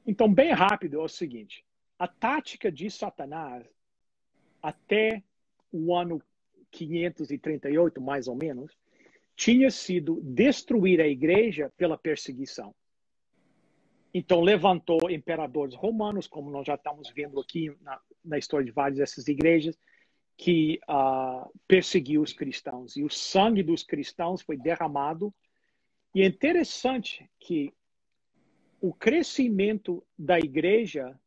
Então, bem rápido, é o seguinte: a tática de Satanás até o ano 538, mais ou menos, tinha sido destruir a igreja pela perseguição. Então, levantou imperadores romanos, como nós já estamos vendo aqui na, na história de várias dessas igrejas, que uh, perseguiu os cristãos. E o sangue dos cristãos foi derramado. E é interessante que o crescimento da igreja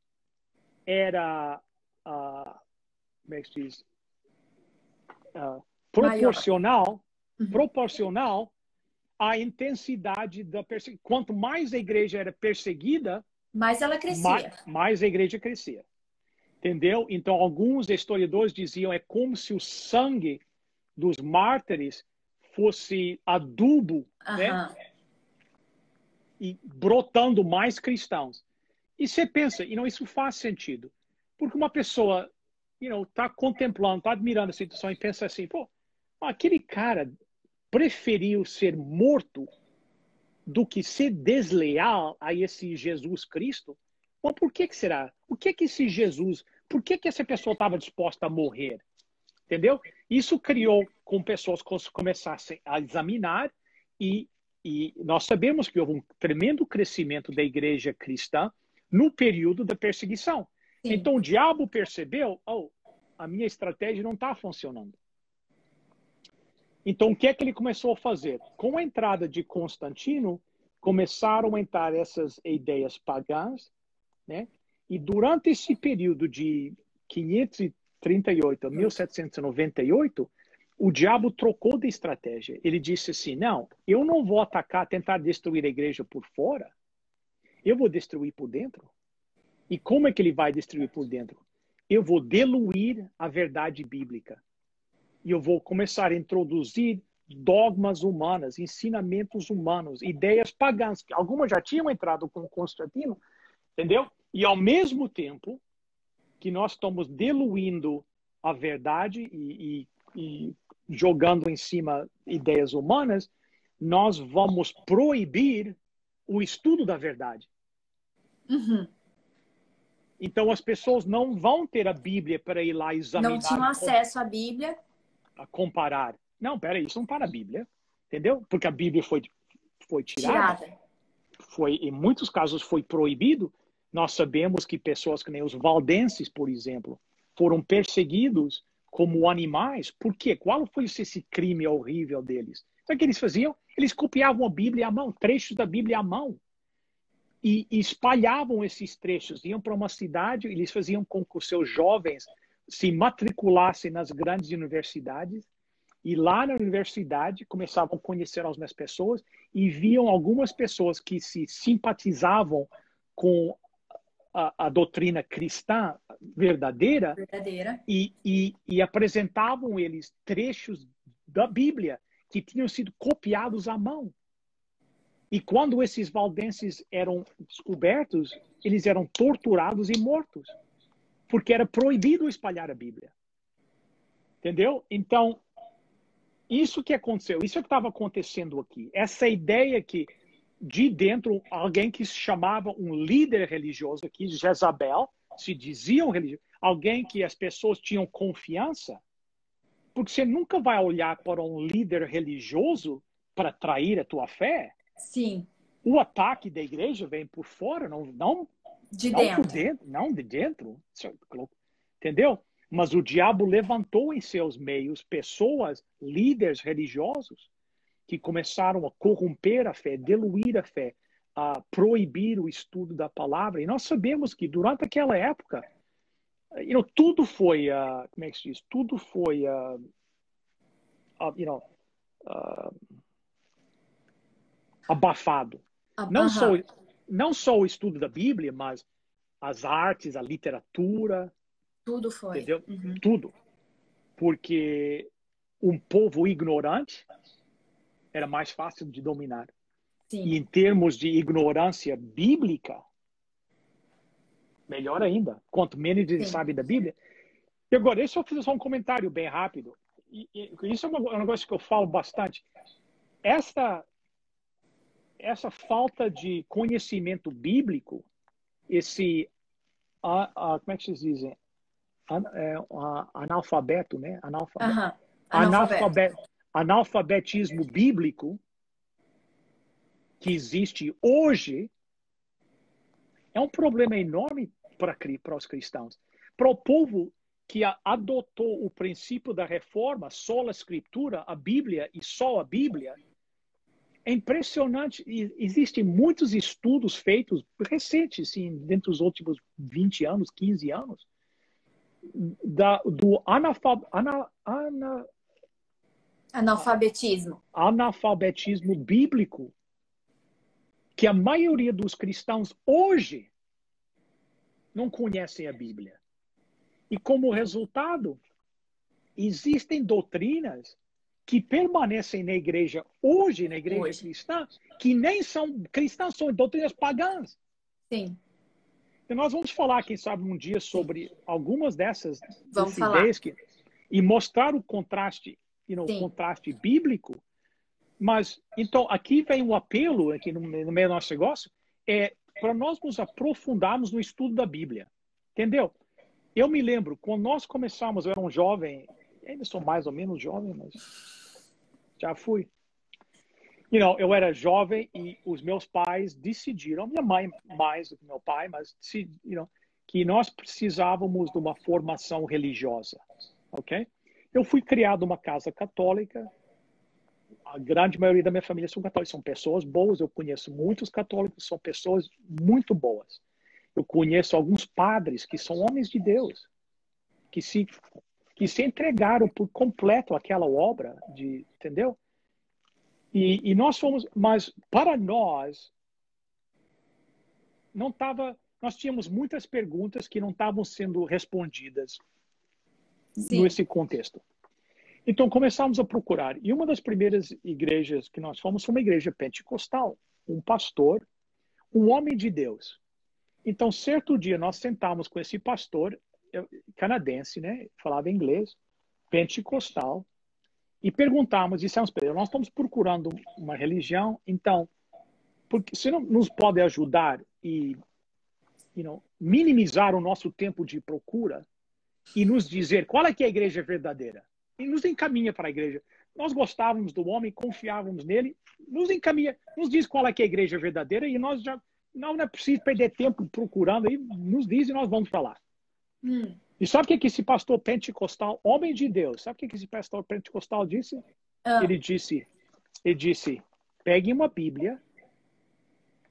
era, uh, como é que se diz? Uh, proporcional, uhum. proporcional à intensidade da perseguição. Quanto mais a igreja era perseguida, mais ela crescia. Mais, mais a igreja crescia. Entendeu? Então, alguns historiadores diziam é como se o sangue dos mártires fosse adubo, uhum. né? E brotando mais cristãos. E você pensa, e não isso faz sentido, porque uma pessoa, you know, tá contemplando, tá admirando a situação e pensa assim, pô, aquele cara preferiu ser morto do que ser desleal a esse Jesus Cristo? Mas por que, que será? O que que esse Jesus, por que, que essa pessoa estava disposta a morrer? Entendeu? Isso criou com pessoas começassem a examinar e, e nós sabemos que houve um tremendo crescimento da igreja cristã no período da perseguição. Sim. Então o diabo percebeu, oh, a minha estratégia não está funcionando. Então, o que é que ele começou a fazer? Com a entrada de Constantino, começaram a entrar essas ideias pagãs, né? E durante esse período de 538 a 1798, o diabo trocou de estratégia. Ele disse assim: não, eu não vou atacar, tentar destruir a igreja por fora. Eu vou destruir por dentro. E como é que ele vai destruir por dentro? Eu vou diluir a verdade bíblica e eu vou começar a introduzir dogmas humanas, ensinamentos humanos, ideias pagãs, que algumas já tinham entrado com Constantino, entendeu? E ao mesmo tempo que nós estamos diluindo a verdade e, e, e jogando em cima ideias humanas, nós vamos proibir o estudo da verdade. Uhum. Então as pessoas não vão ter a Bíblia para ir lá examinar. Não tinham acesso à Bíblia a comparar. Não, peraí, isso não está na Bíblia, entendeu? Porque a Bíblia foi, foi tirada, tirada. Foi, em muitos casos foi proibido. Nós sabemos que pessoas que nem os valdenses, por exemplo, foram perseguidos como animais. Por quê? Qual foi esse crime horrível deles? Sabe o que eles faziam? Eles copiavam a Bíblia à mão, trechos da Bíblia à mão. E, e espalhavam esses trechos. Iam para uma cidade, eles faziam com que os seus jovens se matriculassem nas grandes universidades e lá na universidade começavam a conhecer algumas pessoas e viam algumas pessoas que se simpatizavam com a, a doutrina cristã verdadeira, verdadeira. E, e, e apresentavam eles trechos da Bíblia que tinham sido copiados à mão. E quando esses valdenses eram descobertos, eles eram torturados e mortos porque era proibido espalhar a Bíblia. Entendeu? Então, isso que aconteceu, isso é que estava acontecendo aqui. Essa ideia que de dentro, alguém que se chamava um líder religioso aqui, Jezabel, se diziam religioso, alguém que as pessoas tinham confiança, porque você nunca vai olhar para um líder religioso para trair a tua fé. Sim. O ataque da igreja vem por fora, não, não de não dentro. dentro. Não de dentro. Entendeu? Mas o diabo levantou em seus meios pessoas, líderes religiosos, que começaram a corromper a fé, diluir a fé, a proibir o estudo da palavra. E nós sabemos que durante aquela época, you know, tudo foi, uh, como é que se diz? Tudo foi, uh, uh, you know, abafado. Não só não só o estudo da Bíblia, mas as artes, a literatura. Tudo foi. Entendeu? Uhum. Tudo. Porque um povo ignorante era mais fácil de dominar. Sim. E em termos de ignorância bíblica, melhor ainda. Quanto menos ele sabe da Bíblia. E agora, deixa eu fazer só um comentário bem rápido. E, e, isso é um negócio que eu falo bastante. Esta essa falta de conhecimento bíblico, esse, a, a, como é que vocês dizem? An, é, a, analfabeto, né? Analfabeto. Uhum. Analfabeto. analfabetismo bíblico que existe hoje é um problema enorme para, para os cristãos. Para o povo que adotou o princípio da reforma, só a escritura, a Bíblia e só a Bíblia, é impressionante. Existem muitos estudos feitos recentes, sim, dentro dos últimos 20 anos, 15 anos, da, do analfab, ana, ana, analfabetismo. analfabetismo bíblico que a maioria dos cristãos hoje não conhecem a Bíblia. E como resultado, existem doutrinas que permanecem na igreja hoje, na igreja hoje. cristã, que nem são cristãs, são doutrinas pagãs. Sim. E nós vamos falar, quem sabe, um dia sobre algumas dessas vamos ideias que, e mostrar o contraste, you know, contraste bíblico mas, então, aqui vem um apelo, aqui no, no meio do nosso negócio, é para nós nos aprofundarmos no estudo da Bíblia. Entendeu? Eu me lembro, quando nós começamos, eu era um jovem, ainda sou mais ou menos jovem, mas já fui. You know, eu era jovem e os meus pais decidiram, minha mãe mais do que meu pai, mas que nós precisávamos de uma formação religiosa, ok? Eu fui criado numa casa católica, a grande maioria da minha família são católicos, são pessoas boas. Eu conheço muitos católicos, são pessoas muito boas. Eu conheço alguns padres que são homens de Deus, que se que se entregaram por completo àquela obra, de, entendeu? E, e nós fomos, mas para nós não estava, nós tínhamos muitas perguntas que não estavam sendo respondidas Sim. nesse contexto. Então começamos a procurar. E uma das primeiras igrejas que nós fomos foi uma igreja pentecostal. Um pastor, um homem de Deus. Então, certo dia, nós sentamos com esse pastor canadense, né? Falava inglês, pentecostal. E perguntamos, dissemos para ele, nós estamos procurando uma religião, então, porque você não nos pode ajudar e you know, minimizar o nosso tempo de procura e nos dizer qual é que é a igreja verdadeira? e nos encaminha para a igreja. Nós gostávamos do homem, confiávamos nele, nos encaminha, nos diz qual é, que é a igreja verdadeira e nós já não é preciso perder tempo procurando aí, nos diz e nós vamos falar. Hum. E sabe o que, que esse pastor pentecostal, homem de Deus, sabe o que, que esse pastor pentecostal disse? Ah. Ele disse, ele disse, pegue uma Bíblia,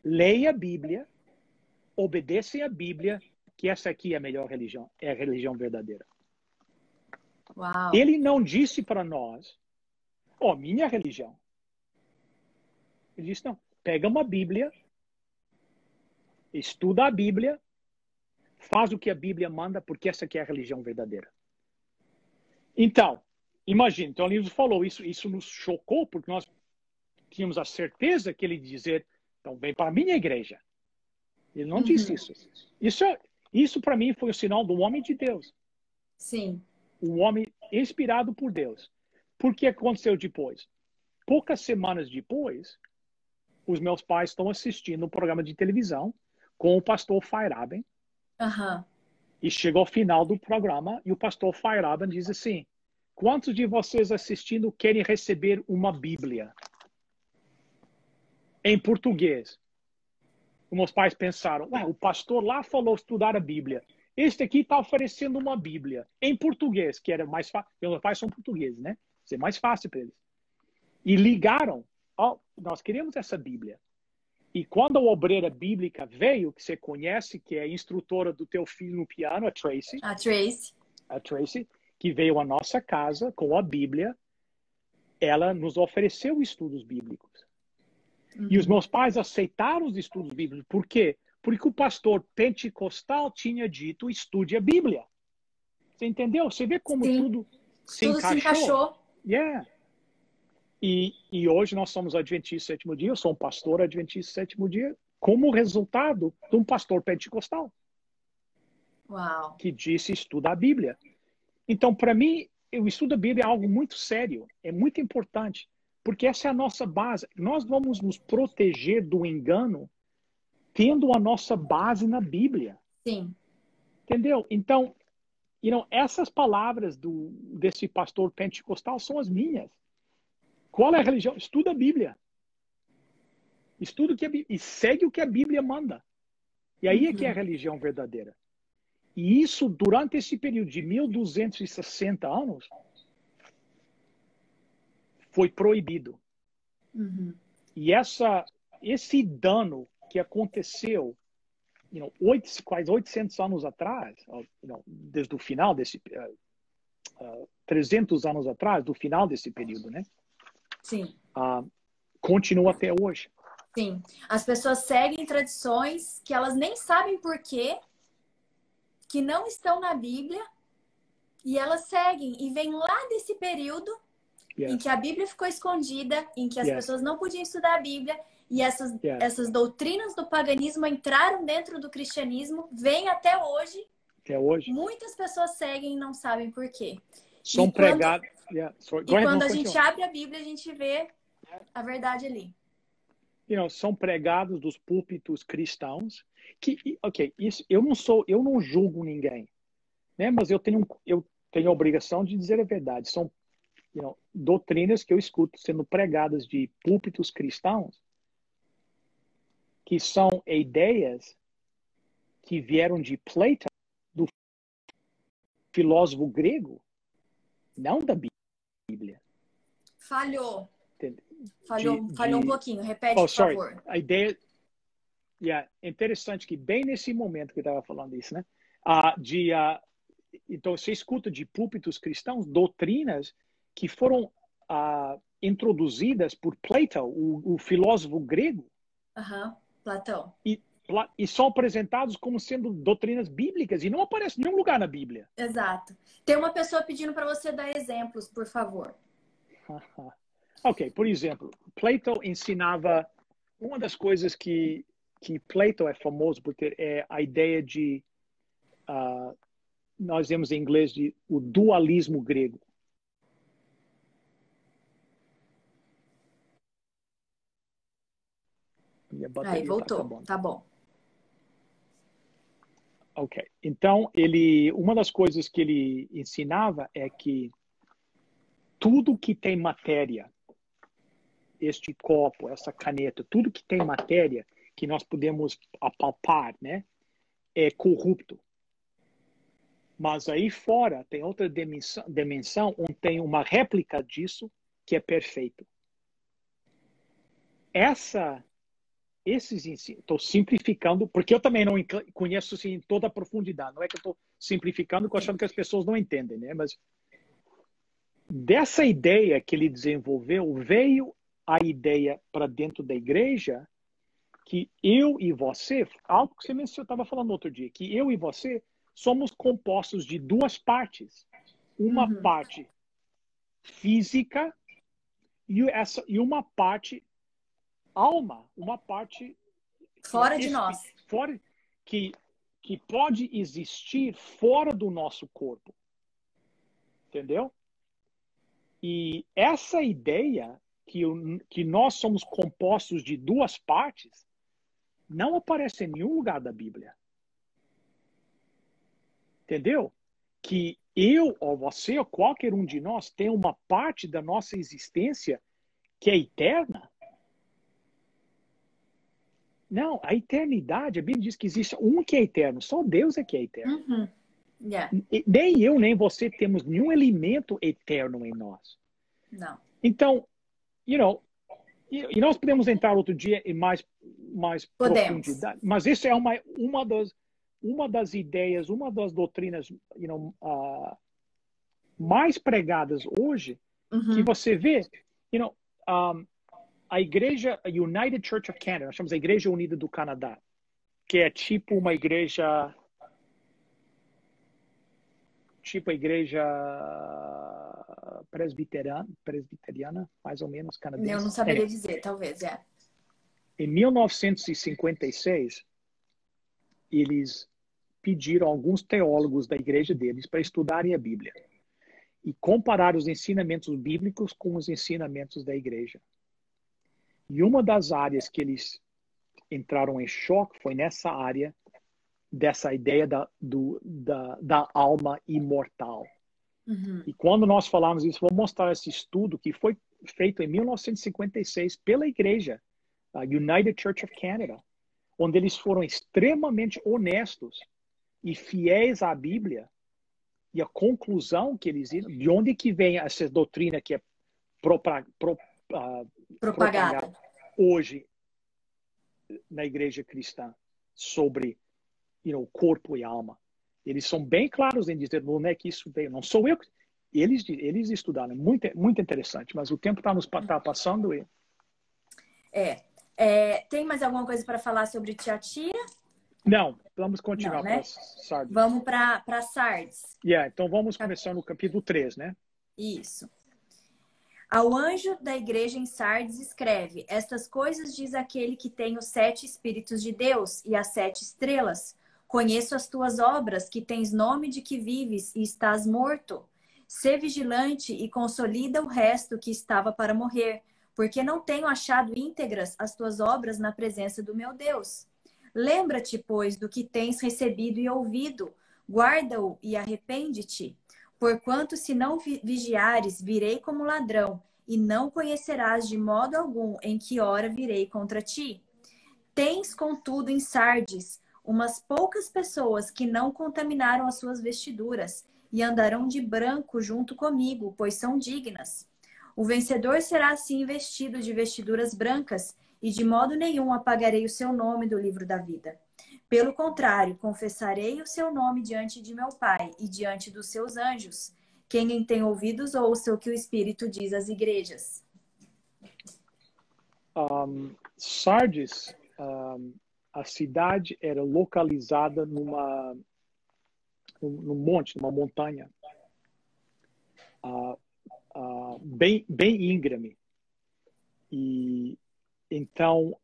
leia a Bíblia, obedeça a Bíblia, que essa aqui é a melhor religião, é a religião verdadeira. Uau. Ele não disse para nós, ó, oh, minha religião. Ele disse, não, pega uma Bíblia, estuda a Bíblia, faz o que a Bíblia manda, porque essa aqui é a religião verdadeira. Então, imagine, então ele nos falou isso, isso nos chocou, porque nós tínhamos a certeza que ele dizer, então vem para a minha igreja. Ele não uhum. disse isso. Isso, isso para mim foi o sinal do homem de Deus. Sim um homem inspirado por Deus. Por que aconteceu depois? Poucas semanas depois, os meus pais estão assistindo um programa de televisão com o pastor Feiraben. Uhum. E chega ao final do programa e o pastor Feiraben diz assim: Quantos de vocês assistindo querem receber uma Bíblia? Em português. Os meus pais pensaram: o pastor lá falou estudar a Bíblia. Este aqui está oferecendo uma Bíblia em português, que era mais fácil. Meus pais são portugueses, né? Ser mais fácil para eles. E ligaram: oh, nós queremos essa Bíblia. E quando a obreira bíblica veio, que você conhece, que é a instrutora do teu filho no piano, a Tracy. A Tracy. A Tracy, que veio à nossa casa com a Bíblia, ela nos ofereceu estudos bíblicos. Uhum. E os meus pais aceitaram os estudos bíblicos. Por quê? Porque o pastor pentecostal tinha dito: estude a Bíblia. Você entendeu? Você vê como Sim. tudo se tudo encaixou. Se encaixou. Yeah. E, e hoje nós somos adventistas sétimo dia, eu sou um pastor adventista sétimo dia, como resultado de um pastor pentecostal. Uau. Que disse estuda a Bíblia. Então, para mim, o estudo da Bíblia é algo muito sério, é muito importante, porque essa é a nossa base. Nós vamos nos proteger do engano tendo a nossa base na Bíblia. Sim. Entendeu? Então, you know, essas palavras do, desse pastor pentecostal são as minhas. Qual é a religião? Estuda a Bíblia. Estuda o que a Bíblia, e segue o que a Bíblia manda. E aí é que é a religião verdadeira. E isso, durante esse período de 1260 anos, foi proibido. Uhum. E essa, esse dano que aconteceu you know, 8, quase 800 anos atrás, you know, desde o final desse. Uh, uh, 300 anos atrás, do final desse período, né? Sim. Uh, continua até hoje. Sim. As pessoas seguem tradições que elas nem sabem por quê, que não estão na Bíblia, e elas seguem e vêm lá desse período yes. em que a Bíblia ficou escondida, em que as yes. pessoas não podiam estudar a Bíblia, e essas, yes. essas doutrinas do paganismo entraram dentro do cristianismo, vêm até hoje. Até hoje. Muitas pessoas seguem e não sabem por quê. São pregados. Yeah. e quando a gente abre a Bíblia, a gente vê a verdade ali you know, são pregados dos púlpitos cristãos que, ok, isso, eu não sou, eu não julgo ninguém, né? Mas eu tenho, eu tenho a obrigação de dizer a verdade. São you know, doutrinas que eu escuto sendo pregadas de púlpitos cristãos que são ideias que vieram de Plato, do filósofo grego, não da Bíblia. Falhou. Falhou, de, falhou de... um pouquinho. Repete, oh, por sorry. favor. A ideia. Yeah, é interessante que bem nesse momento que eu estava falando isso, né? Uh, de, uh, então, você escuta de púlpitos cristãos doutrinas que foram uh, introduzidas por Plato, o, o filósofo grego. Aham. Platão. E, e são apresentados como sendo doutrinas bíblicas e não aparece em nenhum lugar na Bíblia. Exato. Tem uma pessoa pedindo para você dar exemplos, por favor. Ok, por exemplo, Plato ensinava uma das coisas que que Plato é famoso por ter é a ideia de uh, nós temos em inglês de o dualismo grego. Aí, tá voltou. Tá, tá bom. Ok. Então, ele, uma das coisas que ele ensinava é que tudo que tem matéria este copo, essa caneta, tudo que tem matéria que nós podemos apalpar, né, é corrupto. Mas aí fora tem outra dimensão, dimensão onde tem uma réplica disso que é perfeito. Essa, esses estou simplificando, porque eu também não conheço assim, toda a profundidade. Não é que eu estou simplificando, achando que as pessoas não entendem, né? Mas dessa ideia que ele desenvolveu veio a ideia para dentro da igreja que eu e você, algo que você mencionou, estava falando outro dia, que eu e você somos compostos de duas partes. Uma uhum. parte física e, essa, e uma parte alma, uma parte fora de nós, fora que que pode existir fora do nosso corpo, entendeu? E essa ideia que, que nós somos compostos de duas partes não aparece em nenhum lugar da Bíblia. Entendeu? Que eu ou você ou qualquer um de nós tem uma parte da nossa existência que é eterna. Não, a eternidade, a Bíblia diz que existe um que é eterno, só Deus é que é eterno. Uhum. Yeah. Nem eu, nem você temos nenhum elemento eterno em nós. Não. Então, you know, e, nós podemos entrar outro dia em mais, mais profundidade, mas isso é uma, uma, das, uma das ideias, uma das doutrinas you know, uh, mais pregadas hoje uhum. que você vê, you know, um, a igreja, a United Church of Canada, nós chamamos a Igreja Unida do Canadá, que é tipo uma igreja tipo a igreja presbiteriana, presbiteriana mais ou menos canadense. Eu não saberia é. dizer, talvez, é. Em 1956, eles pediram a alguns teólogos da igreja deles para estudarem a Bíblia e comparar os ensinamentos bíblicos com os ensinamentos da igreja. E uma das áreas que eles entraram em choque foi nessa área dessa ideia da, do, da, da alma imortal. Uhum. E quando nós falamos isso, vou mostrar esse estudo que foi feito em 1956 pela igreja, a United Church of Canada, onde eles foram extremamente honestos e fiéis à Bíblia e a conclusão que eles de onde que vem essa doutrina que é pro, pro, uh, propagada. propagada hoje na igreja cristã sobre you know, corpo e alma. Eles são bem claros em dizer onde é que isso veio. Não sou eu. Eles, eles estudaram. Muito, muito interessante. Mas o tempo está nos tá passando. E... É, é. Tem mais alguma coisa para falar sobre Tiatira? Não, vamos continuar para Sardes. Vamos para Sardes. Yeah, então vamos começar no capítulo 3, né? Isso. Ao anjo da igreja em Sardes escreve: Estas coisas diz aquele que tem os sete Espíritos de Deus e as sete estrelas. Conheço as tuas obras, que tens nome de que vives e estás morto. Sê vigilante e consolida o resto que estava para morrer, porque não tenho achado íntegras as tuas obras na presença do meu Deus. Lembra-te, pois, do que tens recebido e ouvido, guarda-o e arrepende-te. Porquanto, se não vigiares, virei como ladrão, e não conhecerás de modo algum em que hora virei contra ti. Tens, contudo, em Sardes umas poucas pessoas que não contaminaram as suas vestiduras e andarão de branco junto comigo, pois são dignas. O vencedor será assim vestido de vestiduras brancas, e de modo nenhum apagarei o seu nome do livro da vida. Pelo contrário, confessarei o seu nome diante de meu Pai e diante dos seus anjos. Quem tem ouvidos, ouça o que o Espírito diz às igrejas. Um, Sardes, um, a cidade era localizada numa num monte, numa montanha, uh, uh, bem, bem íngreme. E então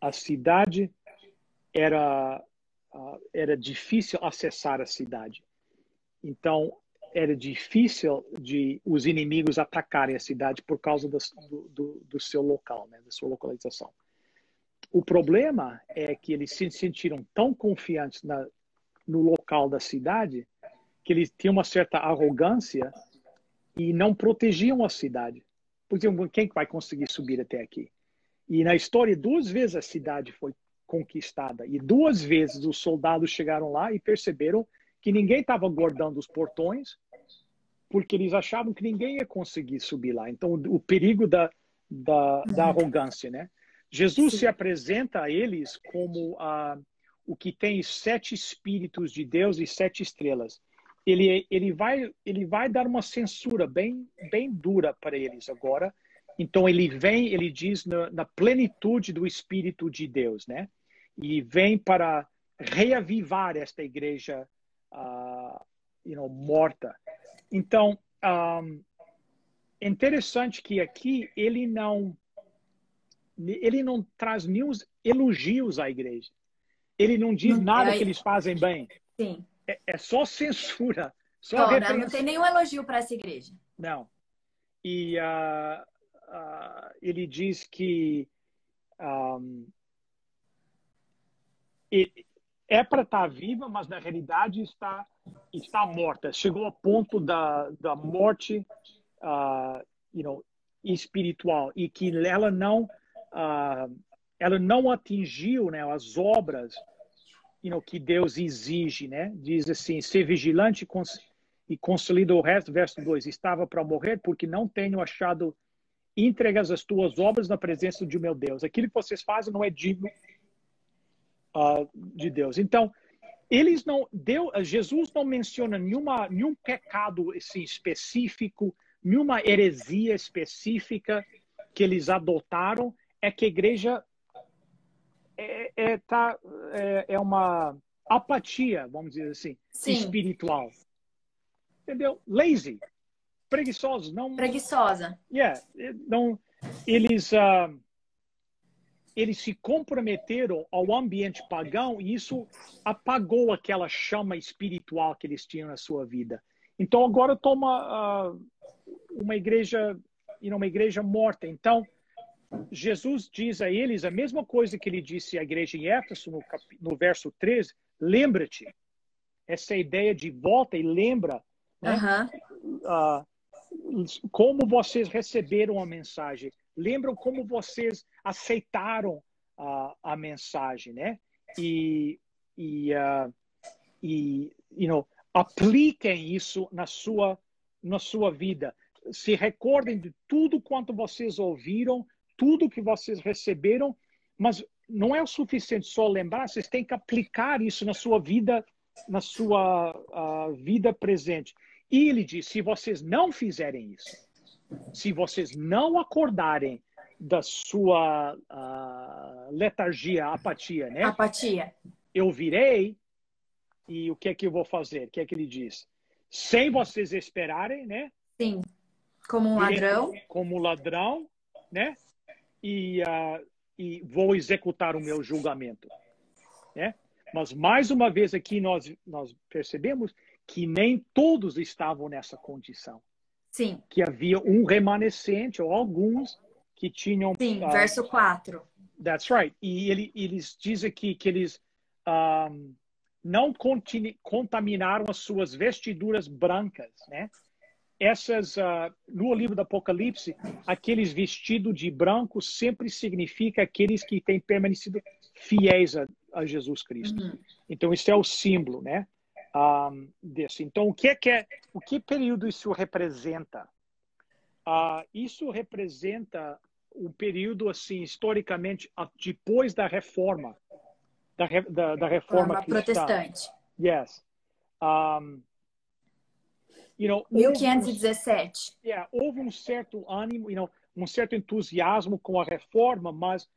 a cidade era era difícil acessar a cidade. Então era difícil de os inimigos atacarem a cidade por causa do, do, do seu local, né, da sua localização. O problema é que eles se sentiram tão confiantes na, no local da cidade que eles tinham uma certa arrogância e não protegiam a cidade. Porque quem vai conseguir subir até aqui? E na história, duas vezes a cidade foi conquistada e duas vezes os soldados chegaram lá e perceberam que ninguém estava guardando os portões porque eles achavam que ninguém ia conseguir subir lá. Então, o perigo da, da, da arrogância, né? Jesus Sim. se apresenta a eles como a, o que tem sete espíritos de Deus e sete estrelas. Ele, ele, vai, ele vai dar uma censura bem, bem dura para eles agora. Então ele vem, ele diz na, na plenitude do Espírito de Deus, né? E vem para reavivar esta igreja, uh, you know, morta. Então, um, interessante que aqui ele não ele não traz nenhum elogios à igreja. Ele não diz não, nada que eles fazem bem. Sim. É, é só censura. Só Ora, não tem nenhum elogio para essa igreja. Não. E uh, uh, ele diz que um, é para estar viva, mas na realidade está está morta. Chegou ao ponto da, da morte, uh, you know, espiritual e que ela não uh, ela não atingiu né, as obras you know, que Deus exige. Né? Diz assim, ser vigilante e consolida o resto, verso 2, estava para morrer porque não tenho achado íntegras as tuas obras na presença de meu Deus. Aquilo que vocês fazem não é digno uh, de Deus. Então, eles não Deus, Jesus não menciona nenhuma, nenhum pecado assim, específico, nenhuma heresia específica que eles adotaram, é que a igreja é, é, tá, é, é uma apatia, vamos dizer assim, Sim. espiritual. Entendeu? Lazy. Preguiçosos. Não, Preguiçosa. Yeah, não, eles, uh, eles se comprometeram ao ambiente pagão e isso apagou aquela chama espiritual que eles tinham na sua vida. Então agora toma uh, uma igreja, uma igreja morta. Então Jesus diz a eles a mesma coisa que ele disse à igreja em Éfeso, no, cap... no verso 13: lembra-te. Essa ideia de volta e lembra né? uh, como vocês receberam a mensagem. Lembram como vocês aceitaram a, a mensagem, né? E, e, uh, e you know, apliquem isso na sua, na sua vida. Se recordem de tudo quanto vocês ouviram, tudo que vocês receberam, mas não é o suficiente só lembrar, vocês têm que aplicar isso na sua vida, na sua uh, vida presente. E ele diz: se vocês não fizerem isso, se vocês não acordarem da sua uh, letargia, apatia, né? Apatia. Eu virei e o que é que eu vou fazer? O que é que ele diz? Sem vocês esperarem, né? Sim. Como um ladrão. Como ladrão, né? E, uh, e vou executar o meu julgamento, né? Mas mais uma vez aqui nós nós percebemos que nem todos estavam nessa condição. Sim. Que havia um remanescente ou alguns que tinham. Sim, uh, verso 4. That's right. E ele, eles dizem aqui que eles um, não contaminaram as suas vestiduras brancas, né? Essas, uh, no livro do Apocalipse, aqueles vestidos de branco sempre significa aqueles que têm permanecido fiéis a, a Jesus Cristo. Uhum. Então, isso é o símbolo, né? Um, desse. Então, o que é que é, o que período isso representa? Uh, isso representa o período assim historicamente depois da reforma da, da, da reforma protestante. Yes. Um, you know, 1517. Um, yeah, houve um certo ânimo, you know, um certo entusiasmo com a reforma, mas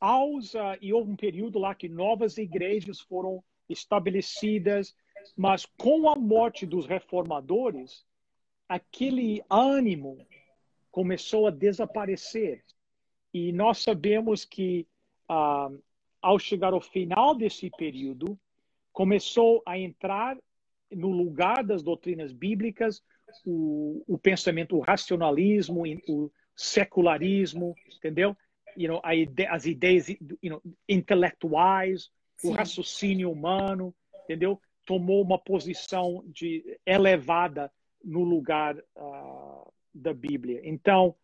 aos uh, e houve um período lá que novas igrejas foram estabelecidas, mas com a morte dos reformadores, aquele ânimo começou a desaparecer. E nós sabemos que, ah, ao chegar ao final desse período, começou a entrar no lugar das doutrinas bíblicas o, o pensamento, o racionalismo, o secularismo, entendeu? You know, ide as ideias you know, intelectuais, Sim. o raciocínio humano, entendeu? Tomou uma posição de elevada no lugar uh, da Bíblia. Então,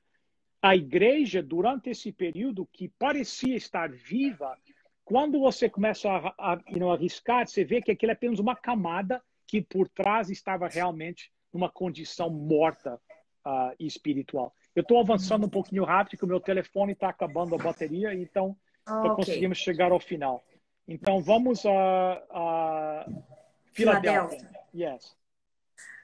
a igreja, durante esse período que parecia estar viva, quando você começa a, a, arriscar, você vê que aquilo é apenas uma camada que por trás estava realmente numa condição morta uh, espiritual. Eu estou avançando um pouquinho rápido, porque o meu telefone está acabando a bateria, então oh, okay. conseguimos chegar ao final. Então vamos a, a Filadélfia. Yes.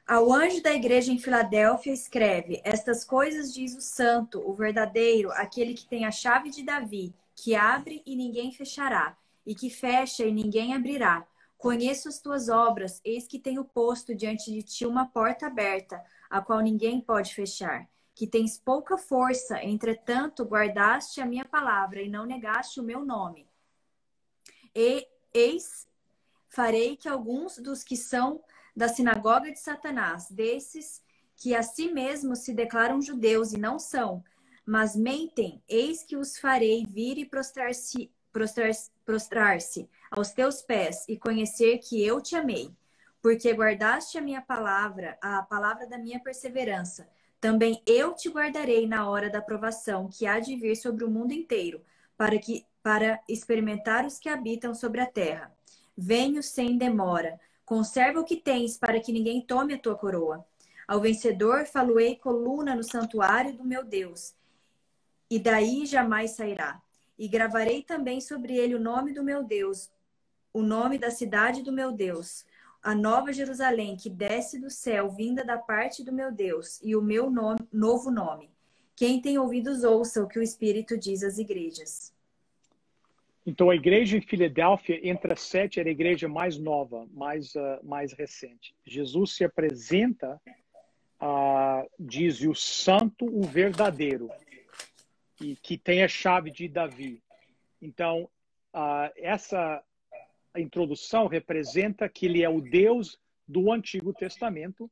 Ao anjo da igreja em Filadélfia escreve: Estas coisas diz o santo, o verdadeiro, aquele que tem a chave de Davi, que abre e ninguém fechará, e que fecha e ninguém abrirá. Conheço as tuas obras, eis que tenho posto diante de ti uma porta aberta, a qual ninguém pode fechar. Que tens pouca força, entretanto guardaste a minha palavra e não negaste o meu nome. E, eis, farei que alguns dos que são da sinagoga de Satanás, desses que a si mesmos se declaram judeus e não são, mas mentem, eis que os farei vir e prostrar-se prostrar, prostrar aos teus pés e conhecer que eu te amei. Porque guardaste a minha palavra, a palavra da minha perseverança. Também eu te guardarei na hora da provação que há de vir sobre o mundo inteiro, para que para experimentar os que habitam sobre a terra. Venho sem demora. Conserva o que tens, para que ninguém tome a tua coroa. Ao vencedor faloei coluna no santuário do meu Deus, e daí jamais sairá. E gravarei também sobre ele o nome do meu Deus, o nome da cidade do meu Deus, a nova Jerusalém que desce do céu, vinda da parte do meu Deus, e o meu nome, novo nome. Quem tem ouvidos, ouça o que o Espírito diz às igrejas. Então, a igreja em Filadélfia, entre as sete, era a igreja mais nova, mais, uh, mais recente. Jesus se apresenta, uh, diz o santo, o verdadeiro, e que tem a chave de Davi. Então, uh, essa introdução representa que ele é o Deus do Antigo Testamento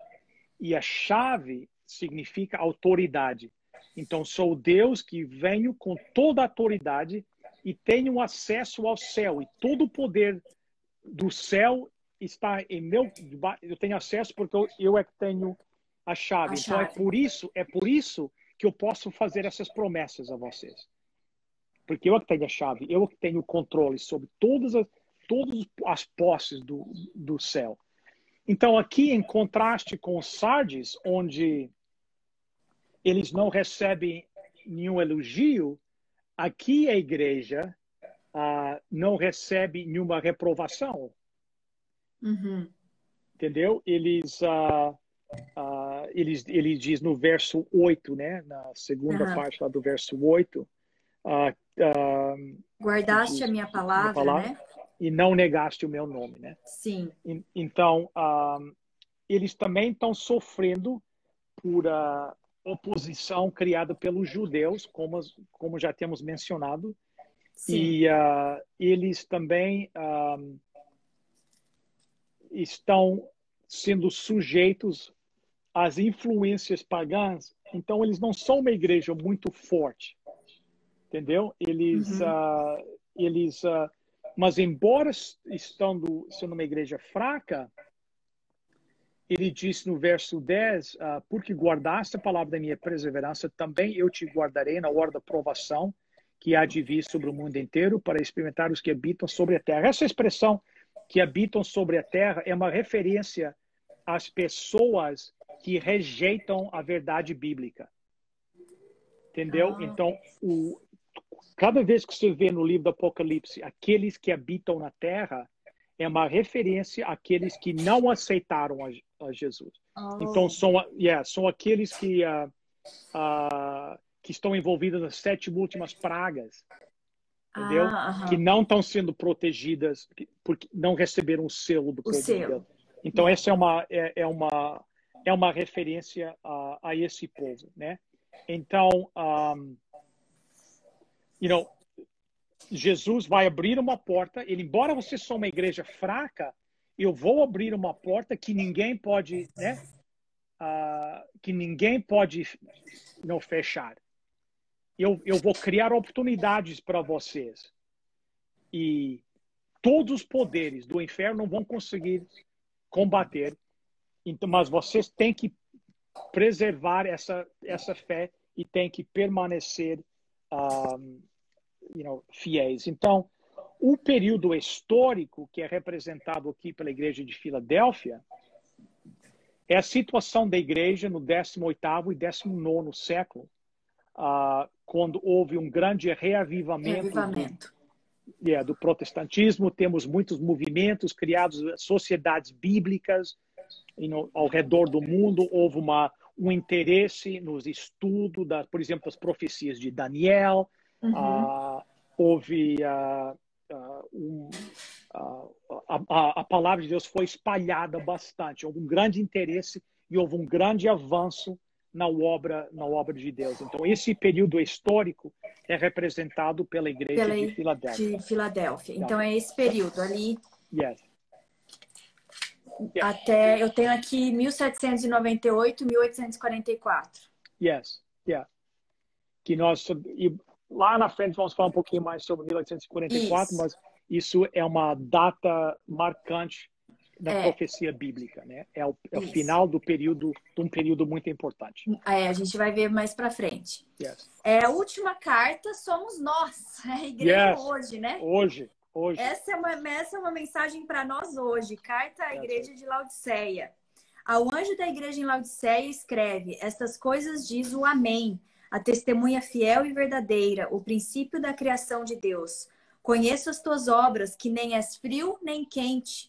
e a chave significa autoridade. Então, sou o Deus que venho com toda a autoridade e tenho acesso ao céu e todo o poder do céu está em meu eu tenho acesso porque eu, eu é que tenho a chave. a então é chave. é por isso é por isso que eu posso fazer essas promessas a vocês. porque eu é que tenho a chave, eu é que tenho o controle sobre todas as, todas as posses do, do céu. Então, aqui, em contraste com Sardes, onde eles não recebem nenhum elogio, aqui a igreja uh, não recebe nenhuma reprovação. Uhum. Entendeu? Eles, uh, uh, eles, ele diz no verso 8, né? na segunda uhum. parte lá do verso 8. Guardaste diz, a minha palavra, minha palavra, né? E não negaste o meu nome, né? Sim. E, então, eles também estão sofrendo por oposição criada pelos judeus, como, como já temos mencionado. Sim. E uh, eles também uh, estão sendo sujeitos às influências pagãs. Então, eles não são uma igreja muito forte, entendeu? Eles, uhum. uh, eles, mas embora estando sendo uma igreja fraca, ele diz no verso 10, uh, porque guardaste a palavra da minha perseverança, também eu te guardarei na hora da provação que há de vir sobre o mundo inteiro para experimentar os que habitam sobre a terra. Essa expressão que habitam sobre a terra é uma referência às pessoas que rejeitam a verdade bíblica. Entendeu? Ah. Então, o, cada vez que você vê no livro do Apocalipse aqueles que habitam na terra, é uma referência àqueles que não aceitaram a, a Jesus. Oh. Então, são, yeah, são aqueles que, uh, uh, que estão envolvidos nas sete últimas pragas, entendeu? Ah, uh -huh. Que não estão sendo protegidas porque não receberam o selo do povo de Deus. Então, essa é uma, é, é uma, é uma referência a, a esse povo, né? Então, um, you know, Jesus vai abrir uma porta, ele, embora você seja uma igreja fraca, eu vou abrir uma porta que ninguém pode, né? Uh, que ninguém pode não fechar. Eu, eu vou criar oportunidades para vocês. E todos os poderes do inferno vão conseguir combater. Então, mas vocês têm que preservar essa, essa fé e têm que permanecer um, ah, you know, fiéis. Então, o período histórico que é representado aqui pela igreja de Filadélfia é a situação da igreja no 18º e 19º século, uh, quando houve um grande reavivamento, reavivamento. Do, yeah, do protestantismo. Temos muitos movimentos criados, sociedades bíblicas you know, ao redor do mundo. Houve uma, um interesse nos estudos, da, por exemplo, das profecias de Daniel, Uhum. Uh, houve uh, um, a, a, palavra de Deus foi espalhada bastante, houve um grande interesse e houve um grande avanço na obra na obra de Deus. Então esse período histórico é representado pela igreja pela, de Filadélfia. De Filadélfia. Então é esse período ali. Yes. Até eu tenho aqui 1798, 1844. Yes, yeah. Que nós Lá na frente vamos falar um pouquinho mais sobre 1844, isso. mas isso é uma data marcante da é. profecia bíblica, né? É o, é o final do período, de um período muito importante. É, a gente vai ver mais para frente. Yes. É a última carta somos nós, a igreja yes. hoje, né? Hoje, hoje. Essa é uma, essa é uma mensagem para nós hoje. Carta à igreja de Laodiceia. Ao anjo da igreja em Laodiceia escreve: Estas coisas diz o Amém a testemunha fiel e verdadeira, o princípio da criação de Deus. Conheço as tuas obras, que nem és frio nem quente.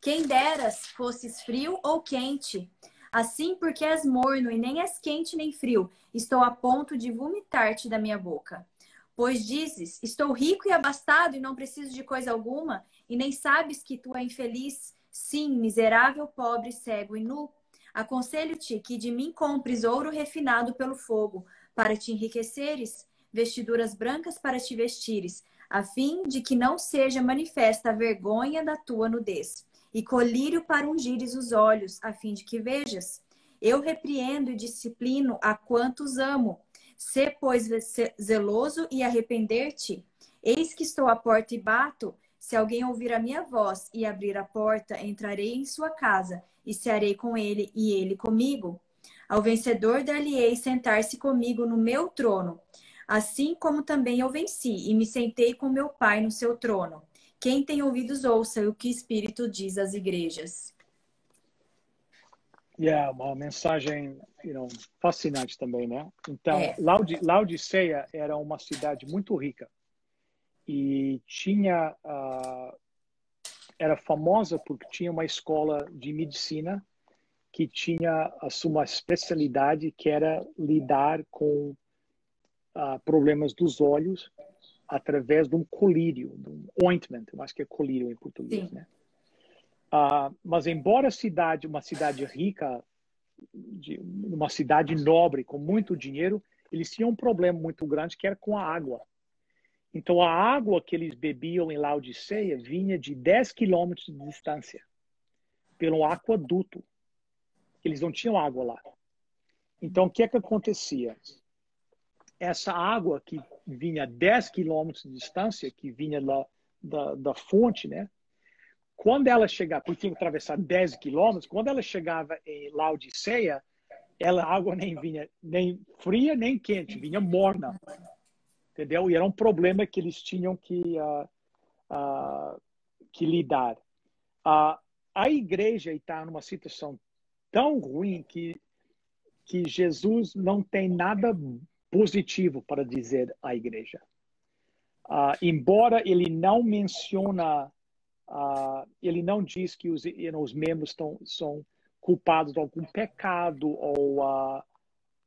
Quem deras fosses frio ou quente. Assim, porque és morno e nem és quente nem frio, estou a ponto de vomitar-te da minha boca. Pois dizes: Estou rico e abastado e não preciso de coisa alguma, e nem sabes que tu é infeliz, sim, miserável, pobre, cego e nu. Aconselho-te que de mim compres ouro refinado pelo fogo, para te enriqueceres, vestiduras brancas para te vestires, a fim de que não seja manifesta a vergonha da tua nudez, e colírio para ungires os olhos, a fim de que vejas. Eu repreendo e disciplino a quantos amo. Sê, pois, zeloso e arrepender-te. Eis que estou à porta e bato. Se alguém ouvir a minha voz e abrir a porta, entrarei em sua casa e cearei com ele e ele comigo. Ao vencedor dar-lhe-ei sentar-se comigo no meu trono, Assim como também eu venci e me sentei com meu Pai no seu trono. Quem tem ouvidos, ouça o que o Espírito diz às igrejas. Yeah, uma mensagem you know, fascinante também, né? Então, é. Laodiceia era uma cidade muito rica e tinha uh, era famosa porque tinha uma escola de medicina que tinha a sua especialidade que era lidar com uh, problemas dos olhos através de um colírio, de um ointment, eu acho que é colírio em português, Sim. né? Uh, mas embora a cidade, uma cidade rica, de, uma cidade nobre com muito dinheiro, eles tinham um problema muito grande que era com a água. Então a água que eles bebiam em Laodiceia vinha de 10 quilômetros de distância, pelo aquaduto. Eles não tinham água lá. Então o que é que acontecia? Essa água que vinha 10 quilômetros de distância, que vinha lá da, da fonte, né? Quando ela chegava, porque tinha que atravessar 10 quilômetros, quando ela chegava em Laodiceia, ela, a água nem vinha nem fria nem quente, vinha morna. Entendeu? E era um problema que eles tinham que, uh, uh, que lidar. Uh, a igreja está numa situação tão ruim que, que Jesus não tem nada positivo para dizer à igreja. embora ele não menciona Uh, ele não diz que os, you know, os membros estão, são culpados de algum pecado ou, uh,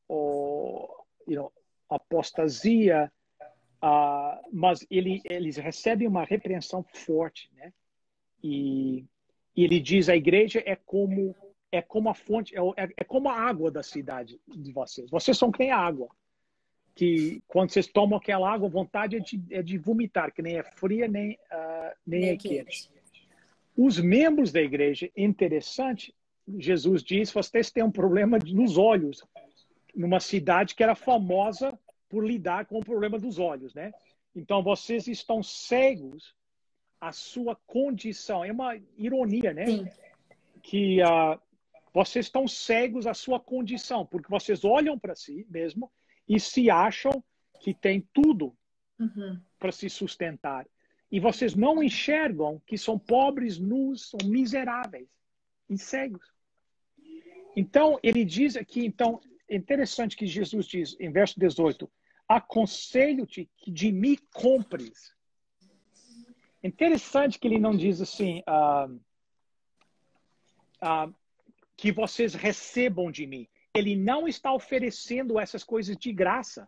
ou you know, apostasia, uh, mas ele, eles recebem uma repreensão forte, né? E, e, ele diz a igreja é como é como a fonte é, é, é como a água da cidade de vocês. Vocês são que nem a água que quando vocês tomam aquela água, vontade é de, é de vomitar, que nem é fria nem, uh, nem, nem é quente. quente. Os membros da igreja, interessante, Jesus diz, vocês têm um problema nos olhos, numa cidade que era famosa por lidar com o problema dos olhos, né? Então vocês estão cegos à sua condição. É uma ironia, né? Sim. Que uh, vocês estão cegos à sua condição, porque vocês olham para si mesmo e se acham que tem tudo uhum. para se sustentar. E vocês não enxergam que são pobres, nus, são miseráveis e cegos. Então, ele diz aqui, então, é interessante que Jesus diz em verso 18: Aconselho-te que de mim compres. Interessante que ele não diz assim, ah, ah, que vocês recebam de mim ele não está oferecendo essas coisas de graça.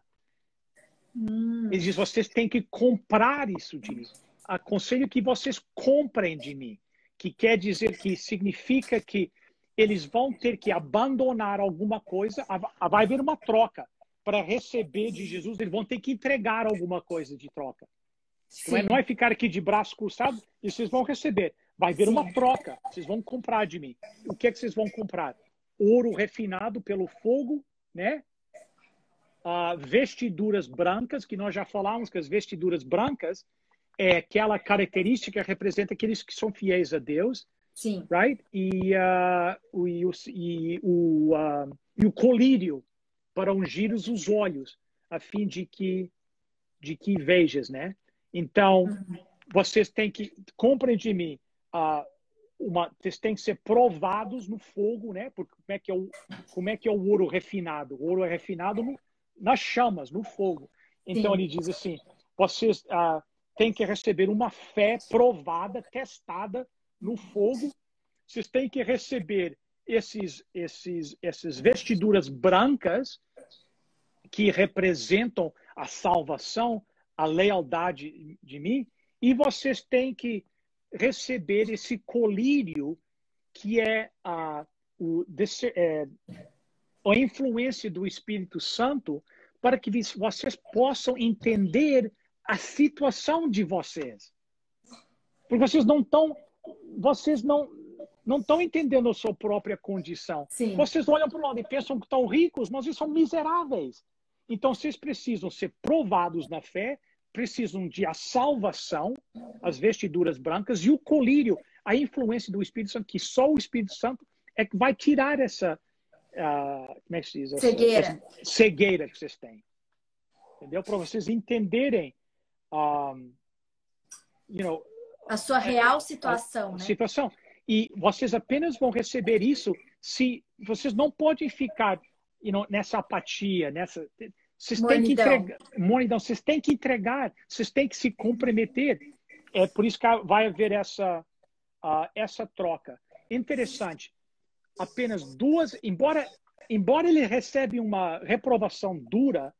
Hum. Ele diz: vocês têm que comprar isso de mim. Aconselho que vocês comprem de mim, que quer dizer que significa que eles vão ter que abandonar alguma coisa, vai haver uma troca. Para receber de Jesus, eles vão ter que entregar alguma coisa de troca. Não é, não é, ficar aqui de braço cruzado e vocês vão receber. Vai haver Sim. uma troca. Vocês vão comprar de mim. O que é que vocês vão comprar? ouro refinado pelo fogo, né? Ah, vestiduras brancas, que nós já falamos que as vestiduras brancas é aquela característica que representa aqueles que são fiéis a Deus. Sim. Right? E, uh, o, e, o, e, o, uh, e o colírio para ungir os olhos, a fim de que, de que vejas, né? Então, uhum. vocês têm que, comprem de mim uh, uma, vocês têm que ser provados no fogo, né? Porque como é que é o, como é, que é o ouro refinado? O ouro é refinado no, nas chamas, no fogo. Então Sim. ele diz assim: vocês ah, têm que receber uma fé provada, testada no fogo. Vocês têm que receber esses, esses, essas vestiduras brancas que representam a salvação, a lealdade de mim, e vocês têm que receber esse colírio que é a, o, é, a influência do Espírito Santo para que vocês possam entender a situação de vocês. Porque vocês não estão, vocês não não estão entendendo a sua própria condição. Sim. Vocês olham para o lado e pensam que estão ricos, mas eles são miseráveis. Então, vocês precisam ser provados na fé precisam de a salvação, as vestiduras brancas e o colírio, a influência do Espírito Santo, que só o Espírito Santo é que vai tirar essa, uh, como é que se diz? Essa, cegueira. Essa cegueira que vocês têm. entendeu? Para vocês entenderem, um, you know, a sua real situação, a, né? Situação. E vocês apenas vão receber isso se vocês não podem ficar you know, nessa apatia, nessa vocês têm que entregar, monidão, vocês têm que entregar, vocês têm que se comprometer. É por isso que vai haver essa uh, essa troca. Interessante. Apenas duas, embora embora ele recebe uma reprovação dura,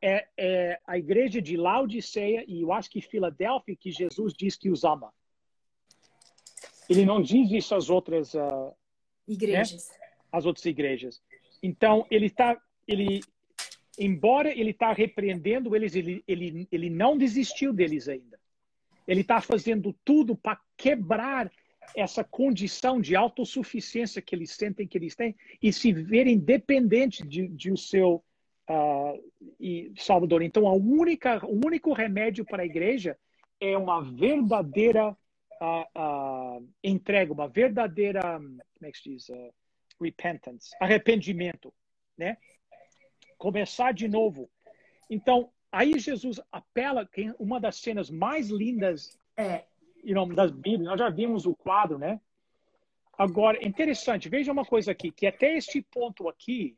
é, é, a igreja de Laodiceia e eu acho que Filadélfia que Jesus diz que os ama. Ele não diz isso às outras uh, igrejas. Né? As outras igrejas. Então ele está, ele, embora ele está repreendendo eles, ele, ele, ele não desistiu deles ainda. Ele está fazendo tudo para quebrar essa condição de autossuficiência que eles sentem que eles têm e se verem dependentes de, de o seu uh, Salvador. Então, a única, o único remédio para a igreja é uma verdadeira uh, uh, entrega, uma verdadeira, como é que se diz? repentance, arrependimento, né? Começar de novo. Então, aí Jesus apela, que uma das cenas mais lindas é. you know, das Bíblias, nós já vimos o quadro, né? Agora, interessante, veja uma coisa aqui, que até este ponto aqui,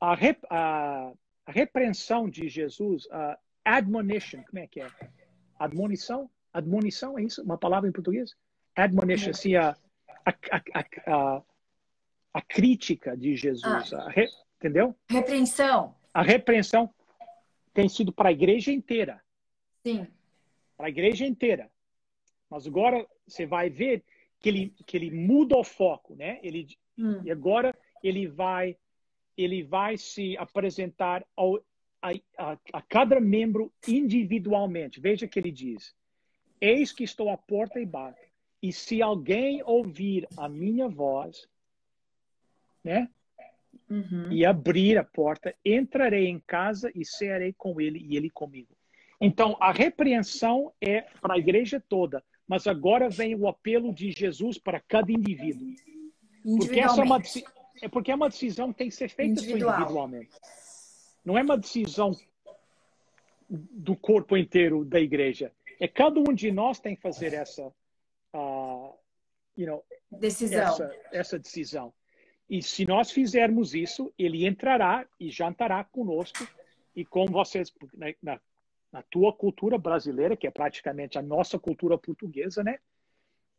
a, rep, a, a repreensão de Jesus, a admonition, como é que é? Admonição? Admonição, é isso? Uma palavra em português? Admonition, assim, a, a, a, a crítica de Jesus, ah. re, entendeu? Repreensão. A repreensão tem sido para a igreja inteira. Sim. Para a igreja inteira. Mas agora você vai ver que ele, que ele muda o foco, né? Ele, hum. E agora ele vai ele vai se apresentar ao, a, a, a, cada membro individualmente. Veja que ele diz: Eis que estou à porta e bato. E se alguém ouvir a minha voz, né? Uhum. E abrir a porta, entrarei em casa e cearei com ele e ele comigo. Então, a repreensão é para a igreja toda, mas agora vem o apelo de Jesus para cada indivíduo. Porque essa é uma, é porque é uma decisão que tem que ser feita Individual. individualmente. Não é uma decisão do corpo inteiro da igreja. É cada um de nós tem que fazer essa, uh, you know, decisão. Essa, essa decisão. E se nós fizermos isso, ele entrará e jantará conosco. E como vocês, na, na tua cultura brasileira, que é praticamente a nossa cultura portuguesa, né?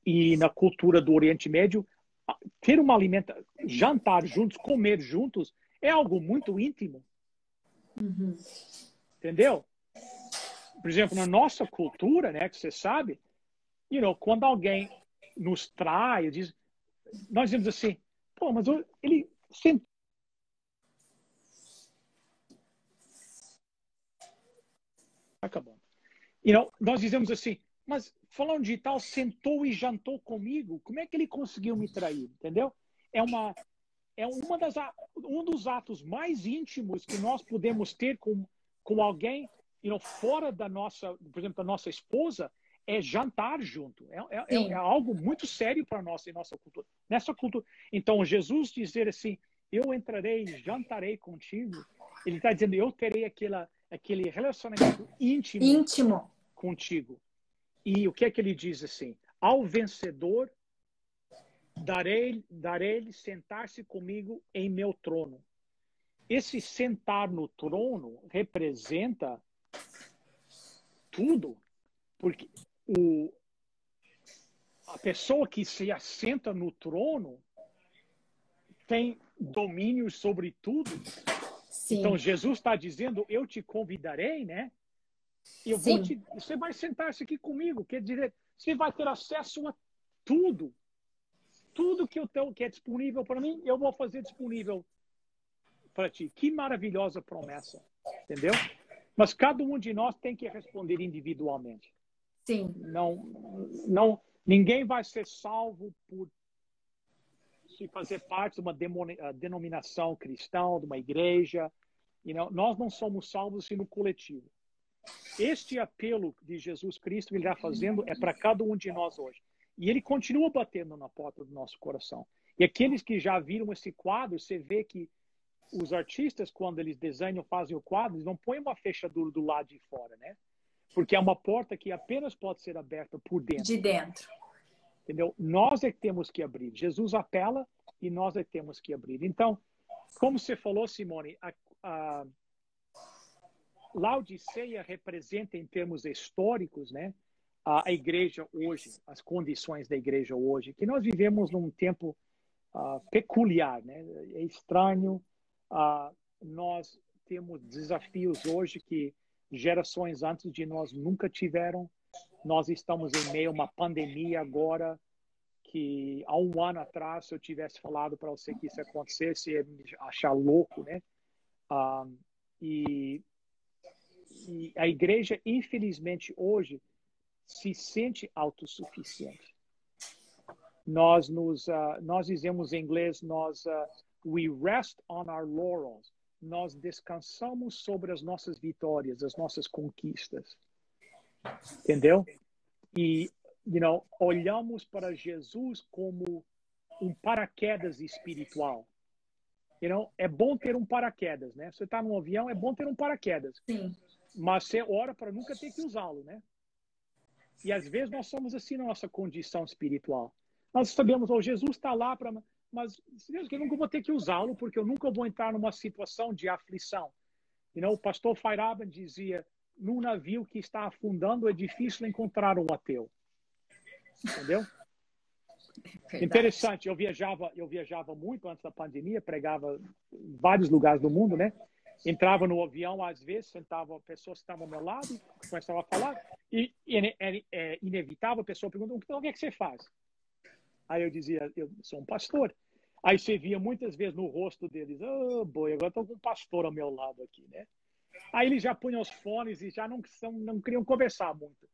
E na cultura do Oriente Médio, ter uma alimentação, jantar juntos, comer juntos, é algo muito íntimo. Uhum. Entendeu? Por exemplo, na nossa cultura, né, que você sabe, you know, quando alguém nos trai, diz, nós dizemos assim, pô, mas ele sentou. Acabou. You know, nós dizemos assim, mas falando de tal, sentou e jantou comigo, como é que ele conseguiu me trair? Entendeu? É uma é uma das um dos atos mais íntimos que nós podemos ter com com alguém, you know, fora da nossa, por exemplo, da nossa esposa, é jantar junto. É, é, é, é algo muito sério para nós em nossa cultura. Nessa cultura. Então, Jesus dizer assim, eu entrarei, jantarei contigo, ele está dizendo, eu terei aquela, aquele relacionamento íntimo, íntimo contigo. E o que é que ele diz assim? Ao vencedor darei darei sentar-se comigo em meu trono. Esse sentar no trono representa tudo, porque o a pessoa que se assenta no trono tem domínio sobre tudo. Sim. Então Jesus está dizendo: Eu te convidarei, né? Eu Sim. vou te, você vai sentar-se aqui comigo, quer dizer, você vai ter acesso a tudo. Tudo que eu tenho, que é disponível para mim, eu vou fazer disponível para ti. Que maravilhosa promessa, entendeu? Mas cada um de nós tem que responder individualmente. Sim. Não, não, ninguém vai ser salvo por se fazer parte de uma denominação cristã, de uma igreja. You know, nós não somos salvos assim no coletivo. Este apelo de Jesus Cristo que ele está fazendo é para cada um de nós hoje. E ele continua batendo na porta do nosso coração. E aqueles que já viram esse quadro, você vê que os artistas, quando eles desenham, fazem o quadro, eles não põem uma fechadura do lado de fora, né? Porque é uma porta que apenas pode ser aberta por dentro. De dentro. Entendeu? Nós é que temos que abrir. Jesus apela e nós é que temos que abrir. Então, como você falou, Simone, a, a Laodiceia representa, em termos históricos, né, a, igreja hoje, as condições da igreja hoje, que nós vivemos num tempo uh, peculiar, né? É estranho. Uh, nós temos desafios hoje que gerações antes de nós nunca tiveram. Nós estamos em meio a uma pandemia agora que há um ano atrás, se eu tivesse falado para você que isso acontecesse, ia me achar louco, né? Uh, e, e a igreja, infelizmente, hoje se sente autossuficiente. Nós nos uh, nós dizemos em inglês nós uh, we rest on our laurels. Nós descansamos sobre as nossas vitórias, as nossas conquistas. Entendeu? E you know, olhamos para Jesus como um paraquedas espiritual. You know, é bom ter um paraquedas, né? Você está num avião, é bom ter um paraquedas. Sim. Mas você ora para nunca ter que usá-lo, né? E às vezes nós somos assim na nossa condição espiritual. Nós sabemos, oh, Jesus está lá para. Mas eu nunca vou ter que usá-lo, porque eu nunca vou entrar numa situação de aflição. You know, o pastor Feiraban dizia: num navio que está afundando é difícil encontrar um ateu. Entendeu? Verdade. Interessante, eu viajava, eu viajava muito antes da pandemia, pregava em vários lugares do mundo, né? entrava no avião, às vezes, sentava pessoas que estavam ao meu lado, começava a falar, e, é, é inevitável, a pessoa pergunta, o que é que você faz? Aí eu dizia, eu sou um pastor. Aí você via muitas vezes no rosto deles, oh, boi, agora estou com um pastor ao meu lado aqui, né? Aí eles já punham os fones e já não, não queriam conversar muito.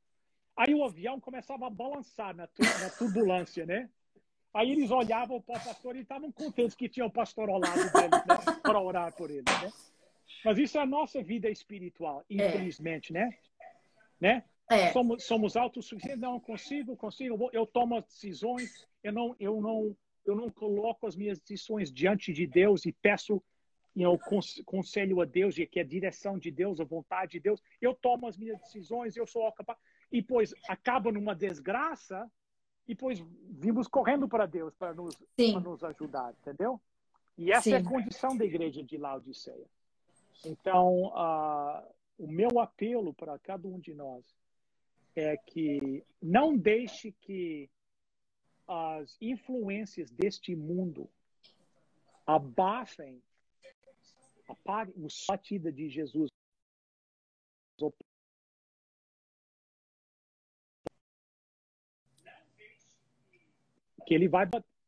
Aí o avião começava a balançar na, na turbulência, né? Aí eles olhavam para o pastor e estavam contentes que tinha o pastor ao lado deles, né? Para orar por eles, né? Mas isso é a nossa vida espiritual, é. infelizmente, é. né? né? É. Somos, somos autossuficientes, não consigo, consigo, eu tomo decisões, eu não, eu não, eu não coloco as minhas decisões diante de Deus e peço you know, conselho a Deus, que é a direção de Deus, a vontade de Deus. Eu tomo as minhas decisões, eu sou capaz. E depois acaba numa desgraça, e depois vimos correndo para Deus para nos, nos ajudar, entendeu? E essa Sim. é a condição da igreja de Laodiceia. Então, uh, o meu apelo para cada um de nós é que não deixe que as influências deste mundo abafem a batida de Jesus. Que ele vai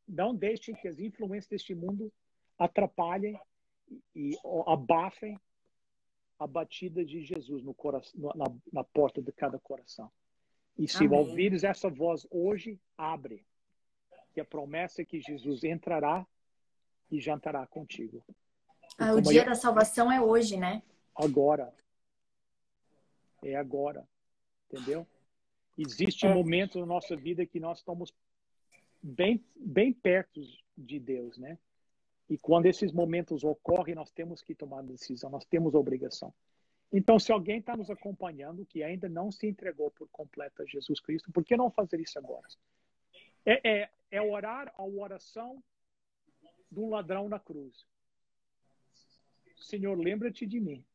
não deixe que as influências deste mundo atrapalhem e abafem a batida de Jesus no coração, na, na porta de cada coração. E se Amém. ouvires essa voz hoje, abre. Que a promessa é que Jesus entrará e jantará contigo. Ah, o dia eu... da salvação é hoje, né? Agora. É agora. Entendeu? Existe é. um momento na nossa vida que nós estamos bem, bem perto de Deus, né? E quando esses momentos ocorrem, nós temos que tomar decisão, nós temos obrigação. Então, se alguém está nos acompanhando que ainda não se entregou por completo a Jesus Cristo, por que não fazer isso agora? É, é, é orar a oração do ladrão na cruz. Senhor, lembra-te de mim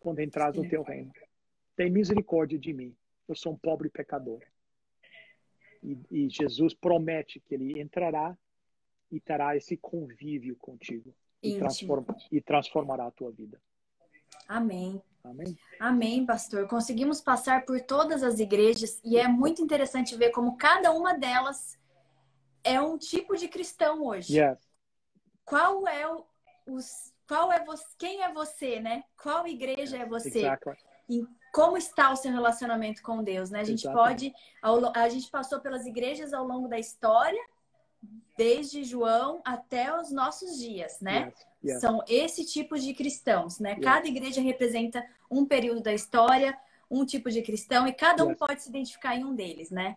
quando entras no teu reino. Tem misericórdia de mim. Eu sou um pobre pecador. E, e Jesus promete que ele entrará e terá esse convívio contigo e, e transformará a tua vida. Amém. Amém. Amém, pastor. Conseguimos passar por todas as igrejas e é muito interessante ver como cada uma delas é um tipo de cristão hoje. Yes. Qual é o os, qual é você, quem é você, né? Qual igreja é você? Exactly. E como está o seu relacionamento com Deus, né? A gente pode, a gente passou pelas igrejas ao longo da história desde João até os nossos dias, né? Yes, yes. São esse tipo de cristãos, né? Yes. Cada igreja representa um período da história, um tipo de cristão, e cada um pode se identificar em um deles, né?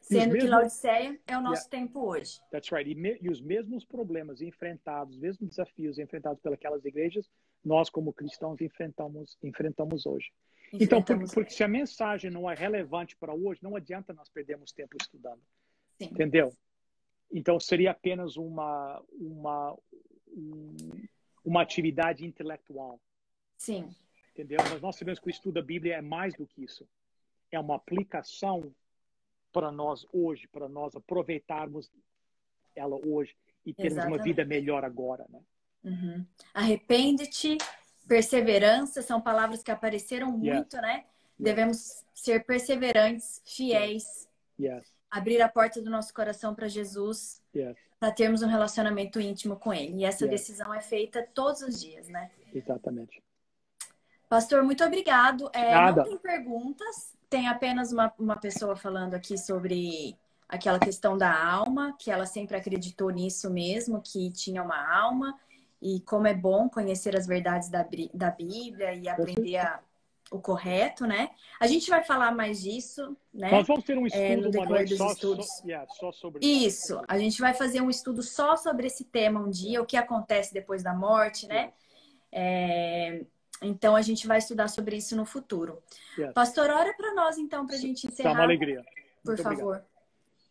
Sendo mesmos... que Laodiceia é o nosso yeah. tempo hoje. That's right. E, me... e, os mesmos problemas enfrentados, os mesmos desafios enfrentados pelas igrejas, nós como cristãos enfrentamos enfrentamos hoje. Enfrentamos então, porque, porque, se a mensagem não é relevante para hoje, não adianta nós perdermos tempo estudando. Sim. Entendeu? Então seria apenas uma uma uma atividade intelectual. Sim. Entendeu? Mas nós sabemos que o estudo da Bíblia é mais do que isso. É uma aplicação para nós hoje, para nós aproveitarmos ela hoje e termos Exatamente. uma vida melhor agora, né? Uhum. Arrepende-te, perseverança são palavras que apareceram muito, yes. né? Yes. Devemos ser perseverantes, fiéis, yes. abrir a porta do nosso coração para Jesus, para termos um relacionamento íntimo com Ele. E essa decisão é feita todos os dias, né? Exatamente. Pastor, muito obrigado. É, Nada. Não tem perguntas, tem apenas uma, uma pessoa falando aqui sobre aquela questão da alma, que ela sempre acreditou nisso mesmo, que tinha uma alma, e como é bom conhecer as verdades da, da Bíblia e aprender a, o correto, né? A gente vai falar mais disso, né? Nós vamos ter um estudo, é, no decorrer dos só, estudos. Só, yeah, só sobre isso. A gente vai fazer um estudo só sobre esse tema um dia, o que acontece depois da morte, né? É, então a gente vai estudar sobre isso no futuro. Yes. Pastor, ora para nós então, para a gente encerrar. Tá uma alegria. Por muito favor. Obrigado.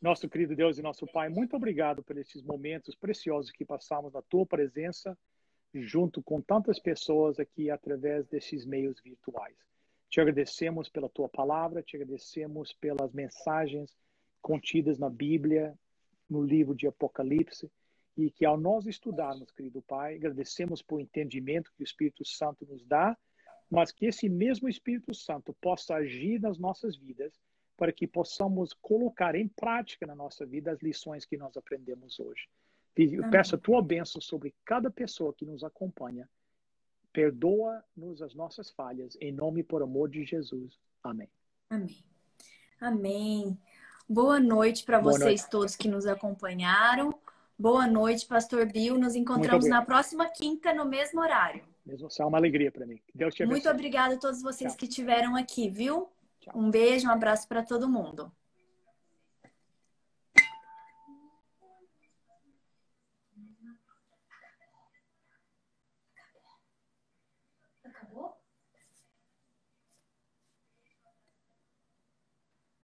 Nosso querido Deus e nosso Pai, muito obrigado por esses momentos preciosos que passamos na tua presença, junto com tantas pessoas aqui através desses meios virtuais. Te agradecemos pela tua palavra, te agradecemos pelas mensagens contidas na Bíblia, no livro de Apocalipse e que ao nós estudarmos, querido Pai, agradecemos por entendimento que o Espírito Santo nos dá, mas que esse mesmo Espírito Santo possa agir nas nossas vidas para que possamos colocar em prática na nossa vida as lições que nós aprendemos hoje. Eu peço a tua bênção sobre cada pessoa que nos acompanha. Perdoa-nos as nossas falhas, em nome e por amor de Jesus. Amém. Amém. Amém. Boa noite para vocês noite. todos que nos acompanharam. Boa noite, Pastor Bill. Nos encontramos na próxima quinta, no mesmo horário. Mesmo é uma alegria para mim. Deus te abençoe. Muito obrigada a todos vocês Tchau. que estiveram aqui, viu? Tchau. Um beijo, um abraço para todo mundo.